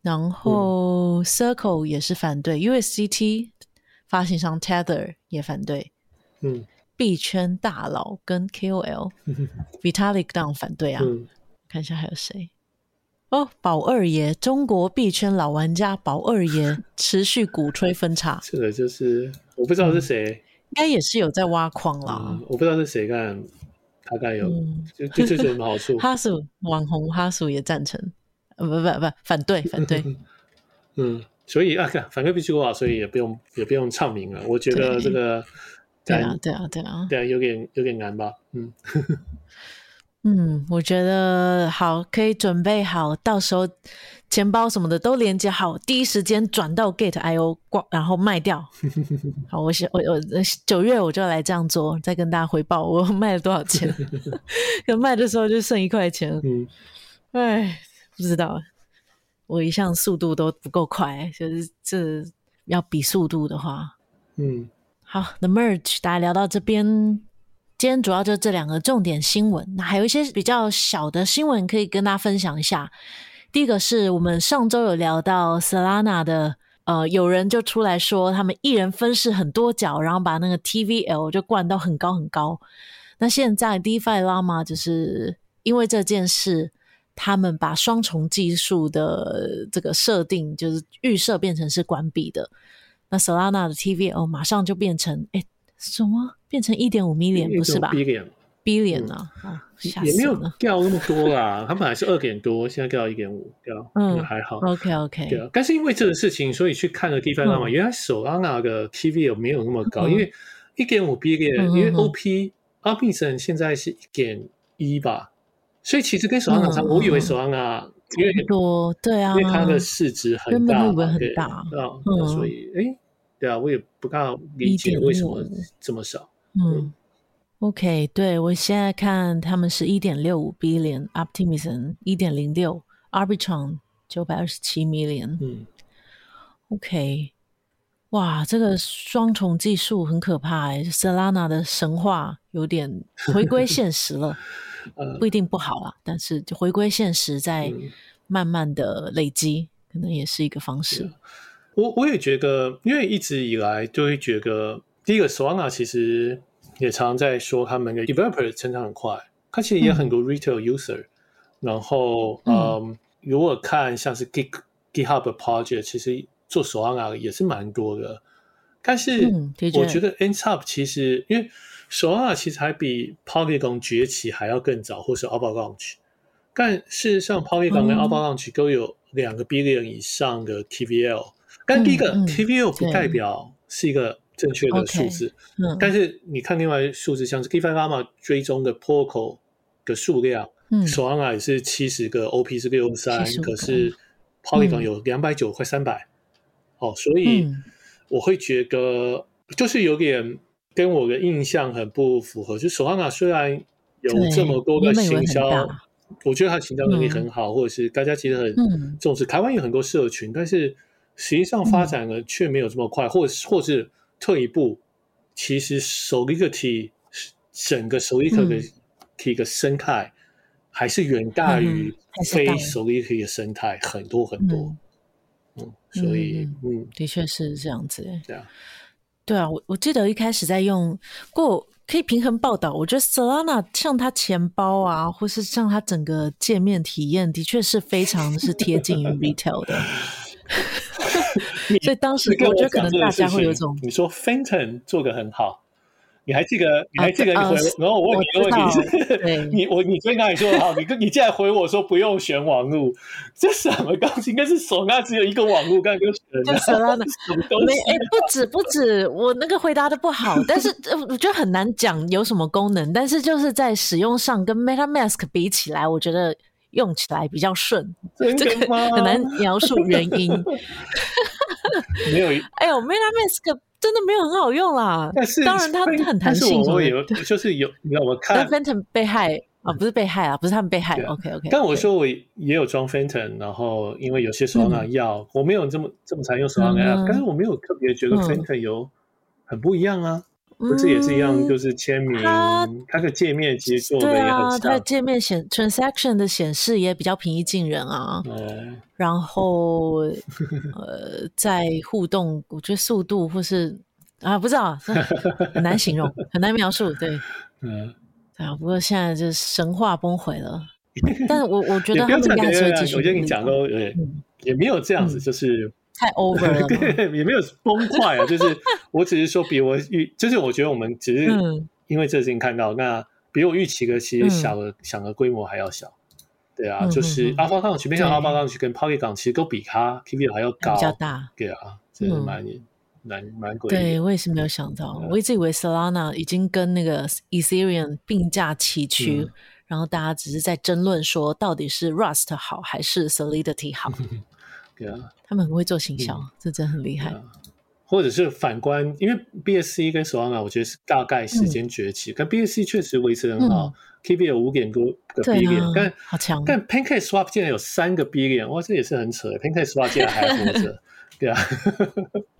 然后 Circle 也是反对，USCT 发行商 Tether 也反对。嗯，币圈大佬跟 KOL，Vitalik 当然反对啊。看一下还有谁？哦，宝二爷，中国币圈老玩家宝二爷 持续鼓吹分叉。这个就是我不知道是谁，应该也是有在挖矿啦。我不知道是谁干。大概有，就就这什么好处？哈鼠网红哈鼠也赞成，呃不不不反对反对，嗯，所以啊，反对必须啊，所以也不用也不用唱名了。我觉得这个对啊对啊对啊对啊，有点有点难吧，嗯 嗯，我觉得好，可以准备好，到时候。钱包什么的都连接好，第一时间转到 Gate.io 挂，然后卖掉。好，我我我九月我就来这样做，再跟大家回报我卖了多少钱。可卖的时候就剩一块钱。嗯，哎，不知道，我一向速度都不够快，就是这要比速度的话，嗯，好，The Merge 大家聊到这边，今天主要就这两个重点新闻，那还有一些比较小的新闻可以跟大家分享一下。第一个是我们上周有聊到 Solana 的，呃，有人就出来说他们一人分饰很多角，然后把那个 TVL 就灌到很高很高。那现在 DeFi Llama 就是因为这件事，他们把双重技术的这个设定就是预设变成是关闭的。那 Solana 的 TVL 马上就变成哎什么？变成一点五 million 不是吧？billion 啊，也没有掉那么多啦。它本来是二点多，现在掉到一点五，掉嗯还好。OK OK，对啊。但是因为这个事情，所以去看了 DeFi Llama，原来 Solana 的 TVL 没有那么高，因为一点五 billion，因为 OP Optimism 现在是一点一吧，所以其实跟 Solana 差。我以为 Solana 因为多对啊，因为它的市值很大，很大嗯，所以哎，对啊，我也不大理解为什么这么少，嗯。OK，对，我现在看他们是一点六五 billion，Optimism 一点零六，Arbitron 九百二十七 million。嗯，OK，哇，这个双重技术很可怕哎，Solana 的神话有点 回归现实了，不一定不好啊，但是就回归现实，在慢慢的累积，可能也是一个方式。我我也觉得，因为一直以来就会觉得。第一个，Solana 其实也常常在说他们的 developer 成长很快，它其实也很多 retail user、嗯。然后，嗯，嗯如果看像是 Git GitHub project，其实做 Solana 也是蛮多的。但是，我觉得 NSUP 其实因为 Solana 其实还比 Polygon 崛起还要更早，或是 Avalanche。但事实上，Polygon 跟 Avalanche 都有两个 billion 以上的 TVL。但第一个 TVL 不代表是一个正确的数字。但是你看另外数字，像是 DeFi Llama 追踪的 Protocol 的数量，Solana 也是七十个，OP 是六十三，可是 Polygon 有两百九，快三百。哦，所以我会觉得就是有点。跟我的印象很不符合。就 Solana 虽然有这么多个行销，我觉得它行销能力很好，嗯、或者是大家其实很重视。嗯、台湾有很多社群，但是实际上发展的却没有这么快，嗯、或者或是退一步，其实 Solidity 整个 Solidity 的一个生态还是远大于非 Solidity 的生态很多很多。嗯，嗯，所以嗯，的确是这样子。这样。对啊，我我记得一开始在用过，可以平衡报道。我觉得 Solana 像它钱包啊，或是像它整个界面体验，的确是非常是贴近于 retail 的。所以当时我觉得可能大家会有种，你说 Fenton 做的很好。你还记得？你还记得你回？啊、然后我问你一个问题是：你我你最刚才说的好，你你竟然回我说不用选网路，这什么东西？应该是索纳只有一个网路，刚才就选了。什么没哎，不止不止，我那个回答的不好，但是我觉得很难讲有什么功能，但是就是在使用上跟 MetaMask 比起来，我觉得用起来比较顺。这个很难描述原因。没有，哎呦，MetaMask。真的没有很好用啦，但是当然它很弹性。我有，就是有，你知道我 看 Phantom 被害啊，不是被害啊，不是他们被害。OK OK。但我说我也有装 Fenton，然后因为有些 Solana 要，我没有这么这么常用 Solana App，但是我没有特别觉得 Fenton 有很不一样啊。不是也是一样，就是签名，它的界面其实做的也很像。它的界面显 transaction 的显示也比较平易近人啊。然后呃，在互动，我觉得速度或是啊，不知道，很难形容，很难描述。对，嗯，啊，不过现在就是神话崩毁了。但是我我觉得他们应该还是会继续。我觉得你讲都也也没有这样子，就是。太 over 了，也没有崩坏啊。就是 我只是说，比我预，就是我觉得我们只是因为这事情看到，那比我预期的其实小的想的规模还要小。对啊，就是阿巴港区，没想到阿巴港区跟 Polygon 其实都比它 TVL 还要高，比较大。对啊，真的蛮蛮蛮贵。对，我也是没有想到，我一直以为 Solana 已经跟那个 Ethereum 并驾齐驱，然后大家只是在争论说，到底是 Rust 好还是 Solidity 好。对啊，他们很会做行销，嗯、这真的很厉害、啊。或者是反观，因为 BSC 跟 Solana，我觉得是大概时间崛起，但、嗯、BSC 确实维持很好，K B 有五点多个 billion，但好强。但 Pancake Swap 竟然有三个 billion，哇，这也是很扯。Pancake Swap 竟然还活着，对啊，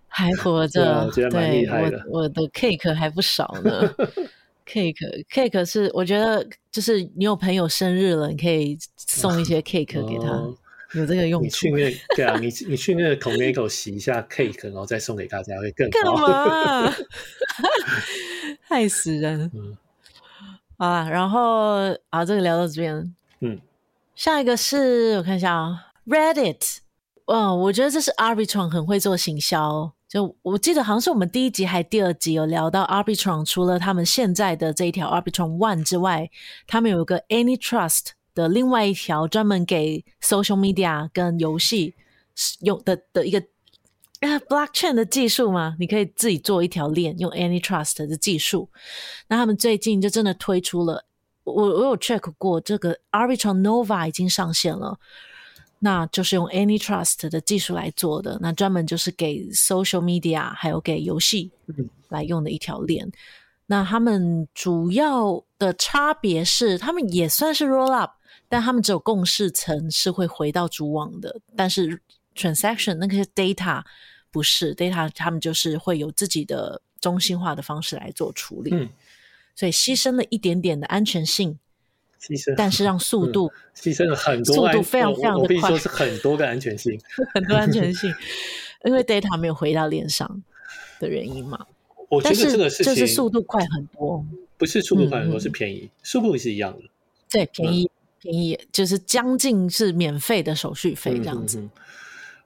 还活着，我觉得蛮厉害的。我我的 Cake 还不少呢，Cake Cake 是我觉得就是你有朋友生日了，你可以送一些 Cake 给他。哦有这个用处，你去那对啊，你你去那个 Tomato 洗一下 cake，然后再送给大家会更好。干 嘛？害死人！嗯，啊，然后啊，这个聊到这边，嗯，下一个是我看一下啊，Reddit，嗯，我觉得这是 Arbitron 很会做行销。就我记得好像是我们第一集还第二集有聊到 Arbitron，除了他们现在的这一条 Arbitron One 之外，他们有一个 AnyTrust。的另外一条专门给 social media 跟游戏用的的一个啊 blockchain 的技术嘛，你可以自己做一条链，用 AnyTrust 的技术。那他们最近就真的推出了，我我有 check 过，这个 Arbitrum Nova 已经上线了，那就是用 AnyTrust 的技术来做的，那专门就是给 social media 还有给游戏来用的一条链。那他们主要的差别是，他们也算是 roll up。但他们只有共识层是会回到主网的，但是 transaction 那些 data 不是 data，他们就是会有自己的中心化的方式来做处理，嗯，所以牺牲了一点点的安全性，牺牲，但是让速度、嗯、牺牲了很多，速度非常非常的快，我必须说是很多个安全性，很多安全性，因为 data 没有回到链上的原因嘛。我觉得这个事情就是速度快很多，不是速度快很多，嗯、是便宜，速度是一样的。对，便宜、嗯、便宜，就是将近是免费的手续费这样子。嗯嗯嗯、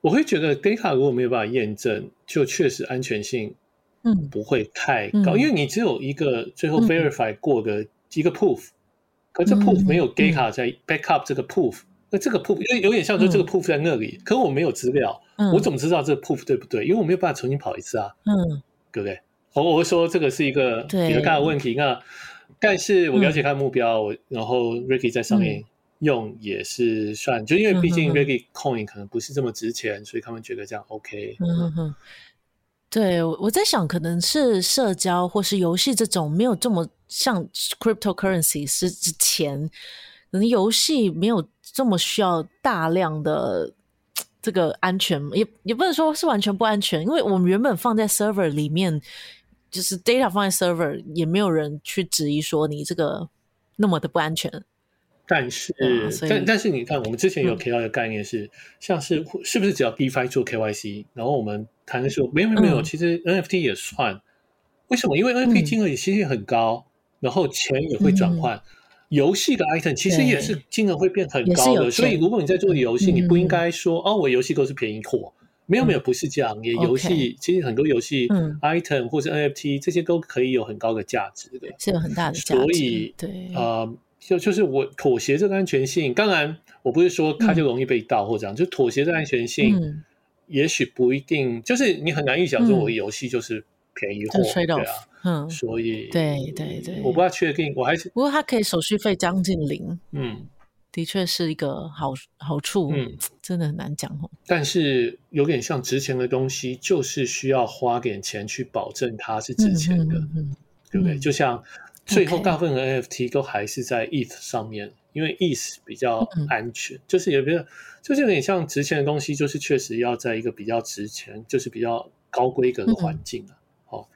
我会觉得 Data 如果没有办法验证，就确实安全性嗯不会太高，嗯、因为你只有一个最后 verify 过的一个 proof，、嗯、可这 proof 没有 Data 在 backup 这个 proof，、嗯、那这个 proof 因为有点像说这个 proof 在那里，嗯、可我没有资料，嗯、我怎么知道这个 proof 对不对？因为我没有办法重新跑一次啊，嗯，对不对？我我会说这个是一个比较大的问题，那。但是我了解他的目标，嗯、然后 Ricky 在上面用也是算，嗯、就因为毕竟 Ricky Coin 可能不是这么值钱，嗯、所以他们觉得这样 OK。嗯哼，对，我在想，可能是社交或是游戏这种没有这么像 cryptocurrency 是钱，可能游戏没有这么需要大量的这个安全，也也不能说是完全不安全，因为我们原本放在 server 里面。就是 data 放在 server，也没有人去质疑说你这个那么的不安全。但是，但但是你看，我们之前有提到一个概念是，嗯、像是是不是只要 DeFi 做 KYC，然后我们谈的时候，没有没有没有，嗯、其实 NFT 也算。为什么？因为 NFT 金额也其实很高，嗯、然后钱也会转换。嗯、游戏的 item 其实也是金额会变很高的，所以如果你在做游戏，嗯、你不应该说哦，我游戏都是便宜货。没有没有，不是这样。也游戏其实很多游戏 item 或是 NFT 这些都可以有很高的价值的，是有很大的价值。所以对啊，就就是我妥协这个安全性。当然，我不是说它就容易被盗或这样，就妥协这个安全性，也许不一定。就是你很难预想说，我的游戏就是便宜货，对啊，嗯，所以对对对，我不太确定，我还是不过它可以手续费将近零，嗯。的确是一个好好处，嗯，真的很难讲哦。但是有点像值钱的东西，就是需要花点钱去保证它是值钱的，嗯对不对？就像最后大部分的 NFT 都还是在 ETH 上面，因为 ETH 比较安全，就是也比较，就是有点像值钱的东西，就是确实要在一个比较值钱，就是比较高规格的环境啊。好，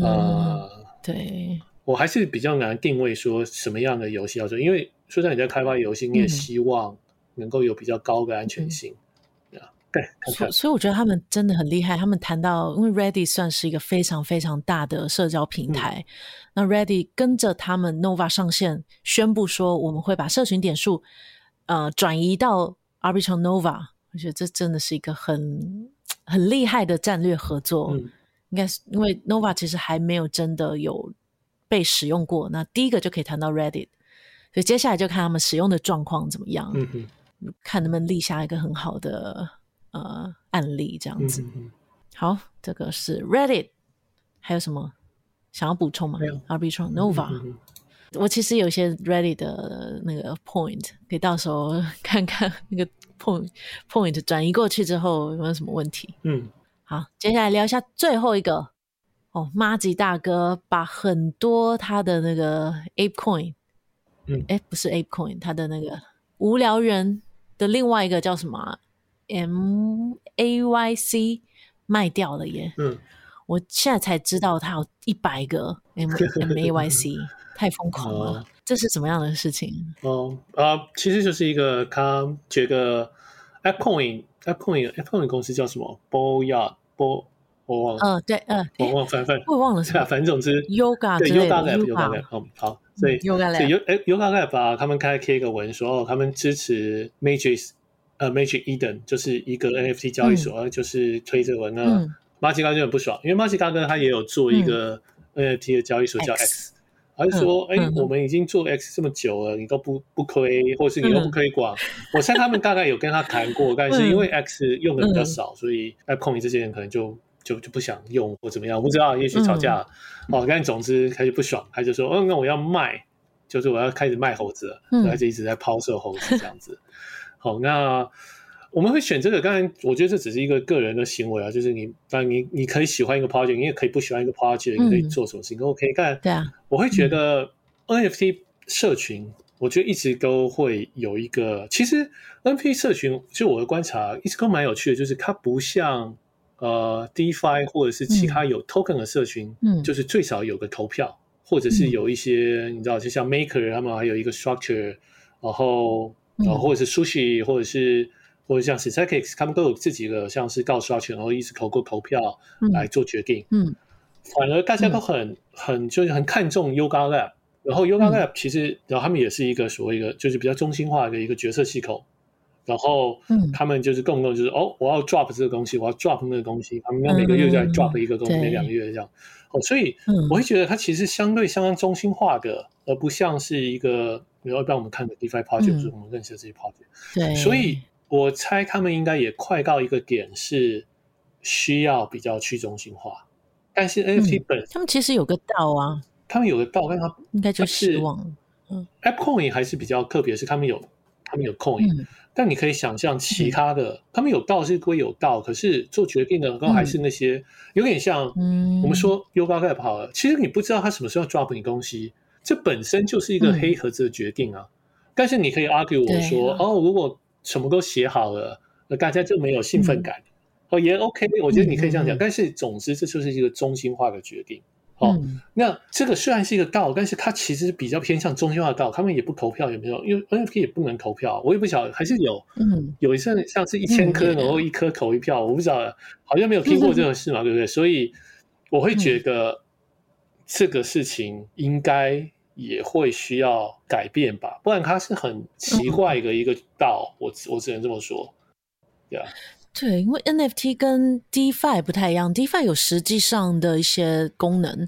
呃，对，我还是比较难定位说什么样的游戏要做，因为。就算你在开发游戏，你也希望能够有比较高的安全性，嗯，对。所所以我觉得他们真的很厉害。他们谈到，因为 Ready 算是一个非常非常大的社交平台，嗯、那 Ready 跟着他们 Nova 上线，宣布说我们会把社群点数呃转移到 Arbitrum Nova。我觉得这真的是一个很很厉害的战略合作。嗯、应该是因为 Nova 其实还没有真的有被使用过，那第一个就可以谈到 Reddit。所以接下来就看他们使用的状况怎么样，嗯、哼看能不能立下一个很好的呃案例这样子。嗯、好，这个是 Reddit，还有什么想要补充吗？Arbitron Nova，、嗯、我其实有些 Reddit 的那个 point，可以到时候 看看那个 point point 转移过去之后有没有什么问题。嗯，好，接下来聊一下最后一个哦，麻吉大哥把很多他的那个 Ape Coin。嗯，哎，不是，ApeCoin，他的那个无聊人的另外一个叫什么 M A Y C 卖掉了耶。嗯，我现在才知道他有一百个 M M A Y C，太疯狂了。哦、这是什么样的事情？哦啊、呃，其实就是一个他觉得 ApeCoin，ApeCoin，ApeCoin 公司叫什么？Boyard Bo 我忘了。嗯，对，嗯，我忘反反，我忘了是吧？反正总之，Yoga 对 Yoga Yoga 好好。所以，所以哎 Yuga Lab 啊，他们开贴一个文说，哦，他们支持 Magic 呃 Magic Eden，就是一个 NFT 交易所，就是推这个文呢。麻吉大哥就很不爽，因为马吉大哥他也有做一个 NFT 的交易所叫 X，他就说，哎，我们已经做 X 这么久了，你都不不亏，或是你都不推广。我猜他们大概有跟他谈过，但是因为 X 用的比较少，所以 ApeCoin 这些人可能就。就就不想用或怎么样，我不知道，也许吵架。嗯、哦，但总之他就不爽，他就说：“嗯，那我要卖，就是我要开始卖猴子了。嗯”他就一直在抛售猴子这样子。好，那我们会选这个，当然，我觉得这只是一个个人的行为啊，就是你，当然你你可以喜欢一个 project，你也可以不喜欢一个 project，、嗯、你可以做什么事情都 OK。但对啊，我会觉得 NFT 社群，嗯、我觉得一直都会有一个，其实 NFT 社群，就我的观察，一直都蛮有趣的，就是它不像。呃，DeFi 或者是其他有 token 的社群，嗯，就是最少有个投票，嗯、或者是有一些、嗯、你知道，就像 Maker 他们还有一个 structure，然后，然后或者是 Sushi，或者是或者像 Synthetix 他们都有自己的像是告 structure，然后一直投过投票来做决定，嗯，反而大家都很、嗯、很就是很看重 Yoga Lab，然后 Yoga Lab 其实、嗯、然后他们也是一个所谓一个就是比较中心化的一个决策系统。然后，他们就是共同就是、嗯、哦，我要 drop 这个东西，我要 drop 那个东西，他们要每个月就在 drop 一个东西，嗯、每两个月这样。哦，所以我会觉得它其实相对相当中心化的，而不像是一个，比如说我们看的 DeFi project，、嗯、就是我们认识的这些 project。对。所以我猜他们应该也快到一个点，是需要比较去中心化。但是 NFT 本、嗯、他们其实有个道啊，他们有个道，但他应该就是失望。嗯，App Coin 还是比较特别，是他们有他们有 coin。嗯但你可以想象，其他的、嗯、他们有道是归有道，可是做决定的都还是那些、嗯、有点像，我们说 Yuga Labs 好了，其实你不知道他什么时候 drop 你东西，这本身就是一个黑盒子的决定啊。嗯、但是你可以 argue 我说，哦，如果什么都写好了，那大家就没有兴奋感，嗯、哦也 OK，我觉得你可以这样讲。嗯、但是总之，这就是一个中心化的决定。哦，那这个虽然是一个道，但是它其实比较偏向中心化的道。他们也不投票，有没有？因为 NFT 也不能投票，我也不晓得，还是有。嗯，有一次像是一千颗，然后一颗投一票，我不知道，好像没有听过这种事嘛，对不对？所以我会觉得这个事情应该也会需要改变吧，不然它是很奇怪的一个道。我我只能这么说，对啊。对，因为 NFT 跟 DeFi 不太一样，DeFi 有实际上的一些功能，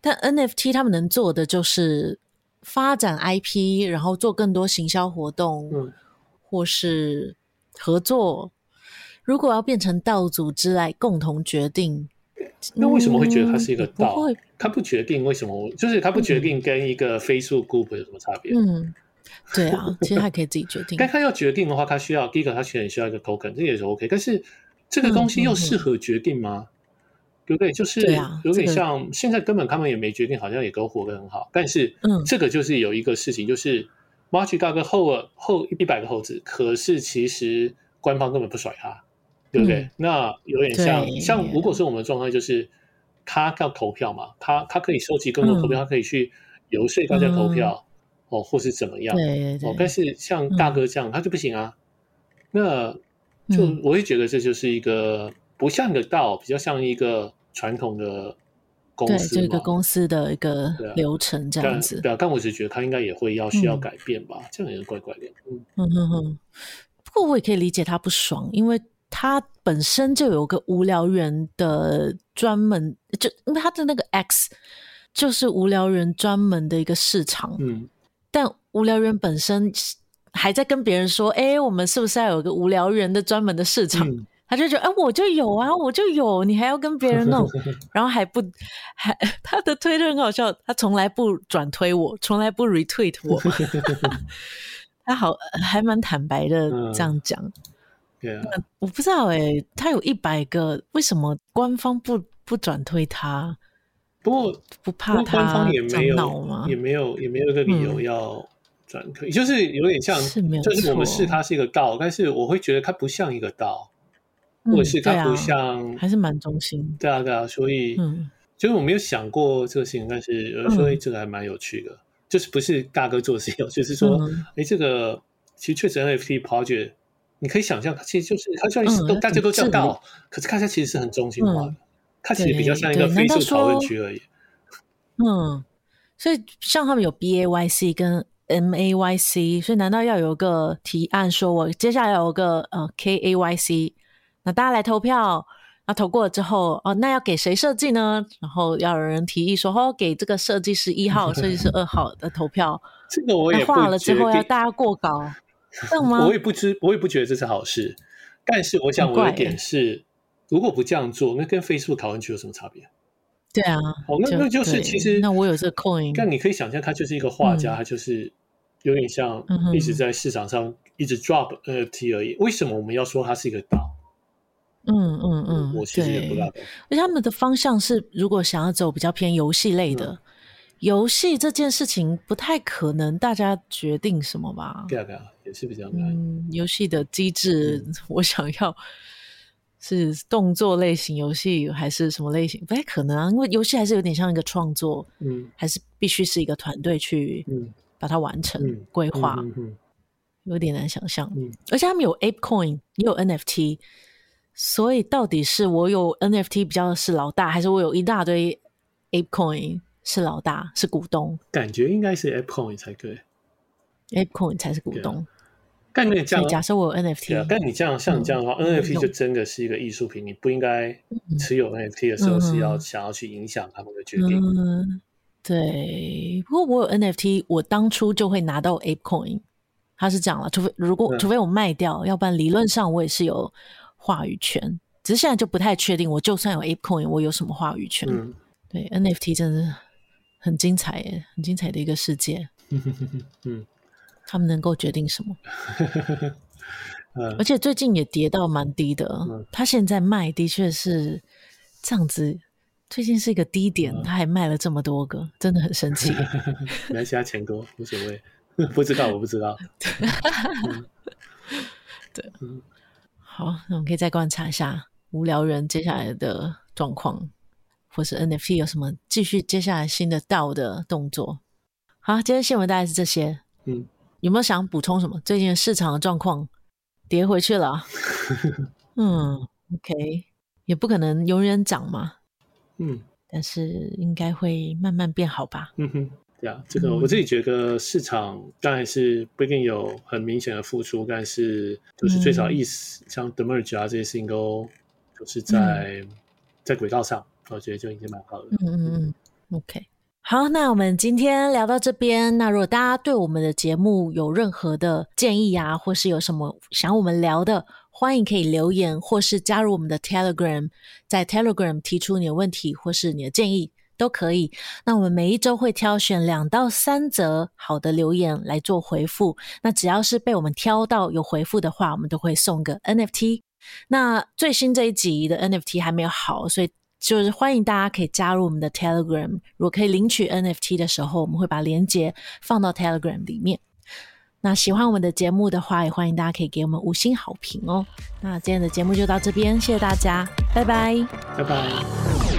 但 NFT 他们能做的就是发展 IP，然后做更多行销活动，嗯、或是合作。如果要变成道组织来共同决定，那为什么会觉得它是一个道？他、嗯、不，不决定为什么？就是他不决定跟一个 Facebook Group 有什么差别？嗯。对啊，其实他可以自己决定。但他要决定的话，他需要第一个，他需要一个 token，这也是 OK。但是这个东西又适合决定吗？嗯嗯嗯、对不对？就是有点像、啊、现在根本他们也没决定，好像也都活得很好。但是这个就是有一个事情，就是 March 大哥后了后一百个猴子，可是其实官方根本不甩他，对不对？嗯、那有点像像如果是我们的状态，就是他要投票嘛，他他可以收集更多投票，嗯、他可以去游说大家投票。嗯哦，或是怎么样？对对对。哦，但是像大哥这样，嗯、他就不行啊。那就我会觉得这就是一个不像一个道，比较像一个传统的公司，对，这个公司的一个流程这样子。对啊，但我是觉得他应该也会要需要改变吧，嗯、这样也是怪怪的。嗯嗯哼哼。不过我也可以理解他不爽，因为他本身就有个无聊人的专门，就因为他的那个 X 就是无聊人专门的一个市场。嗯。但无聊人本身还在跟别人说：“哎、欸，我们是不是要有个无聊人的专门的市场？”嗯、他就觉得：“哎、欸，我就有啊，我就有，你还要跟别人弄，然后还不还他的推特很好笑，他从来不转推我，从来不 retweet 我，他好还蛮坦白的这样讲。对啊、嗯，我不知道哎、欸，他有一百个，为什么官方不不转推他？”不过不怕他官方也没有也没有也没有一个理由要转推，就是有点像，就是我们视它是一个道，但是我会觉得它不像一个道，或者是它不像，还是蛮中心。对啊，对啊，所以嗯。就是我没有想过这个事情，但是有人说这个还蛮有趣的，就是不是大哥做的事情，就是说，哎，这个其实确实 NFT project，你可以想象，它其实就是它虽然都大家都叫道，可是看起来其实是很中心化的。它其实比较像一个非洲讨论区而已。嗯，所以像他们有 B A Y C 跟 M A Y C，所以难道要有个提案说，我接下来有个呃 K A Y C，那大家来投票，那投过了之后，哦，那要给谁设计呢？然后要有人提议说，哦，给这个设计师一号、设计师二号的投票。这个我也画了之后要大家过稿，这样吗？我也不知，我也不觉得这是好事。但是我想我的点是。如果不这样做，那跟 Facebook 讨论区有什么差别？对啊，哦，那那就是其实，那我有这个 coin，但你可以想象，他就是一个画家，他就是有点像一直在市场上一直 drop NFT 而已。为什么我们要说它是一个岛？嗯嗯嗯，我其实也不知道。而且他们的方向是，如果想要走比较偏游戏类的游戏，这件事情不太可能大家决定什么吧？对啊对啊，也是比较难。嗯，游戏的机制，我想要。是动作类型游戏还是什么类型？不太可能啊，因为游戏还是有点像一个创作，嗯，还是必须是一个团队去把它完成规划，嗯嗯嗯、有点难想象。嗯、而且他们有 Ape Coin，也有 NFT，所以到底是我有 NFT 比较是老大，还是我有一大堆 ApeCoin 是老大，是股东？感觉应该是 ApeCoin 才对，ApeCoin 才是股东。但你这样，假设我有 NFT，但你这样像你这样的话、嗯、NFT 就真的是一个艺术品，嗯、你不应该持有 NFT 的时候是要想要去影响他们的决定。嗯，对。不过我有 NFT，我当初就会拿到 ApeCoin，他是这样了，除非如果除非我卖掉，嗯、要不然理论上我也是有话语权。只是现在就不太确定，我就算有 ApeCoin，我有什么话语权？嗯、对 NFT 真的很精彩耶，很精彩的一个世界。嗯。他们能够决定什么？而且最近也跌到蛮低的。他现在卖的确是这样子，最近是一个低点，他还卖了这么多个，真的很神奇。没其他，钱多无所谓。不知道，我不知道。对，好，那我们可以再观察一下无聊人接下来的状况，或是 NFT 有什么继续接下来新的 DAO 的动作。好，今天新闻大概是这些。嗯。有没有想补充什么？最近市场的状况跌回去了。嗯，OK，也不可能永远涨嘛。嗯，但是应该会慢慢变好吧。嗯哼，对啊，这个我自己觉得市场当然是不一定有很明显的复苏，但是就是最少意思，嗯、像 The Merge 啊这些事情都就是在、嗯、在轨道上，我觉得就已经蛮好的。嗯嗯嗯，OK。好，那我们今天聊到这边。那如果大家对我们的节目有任何的建议啊，或是有什么想我们聊的，欢迎可以留言，或是加入我们的 Telegram，在 Telegram 提出你的问题或是你的建议都可以。那我们每一周会挑选两到三则好的留言来做回复。那只要是被我们挑到有回复的话，我们都会送个 NFT。那最新这一集的 NFT 还没有好，所以。就是欢迎大家可以加入我们的 Telegram，如果可以领取 NFT 的时候，我们会把链接放到 Telegram 里面。那喜欢我们的节目的话，也欢迎大家可以给我们五星好评哦。那今天的节目就到这边，谢谢大家，拜拜，拜拜。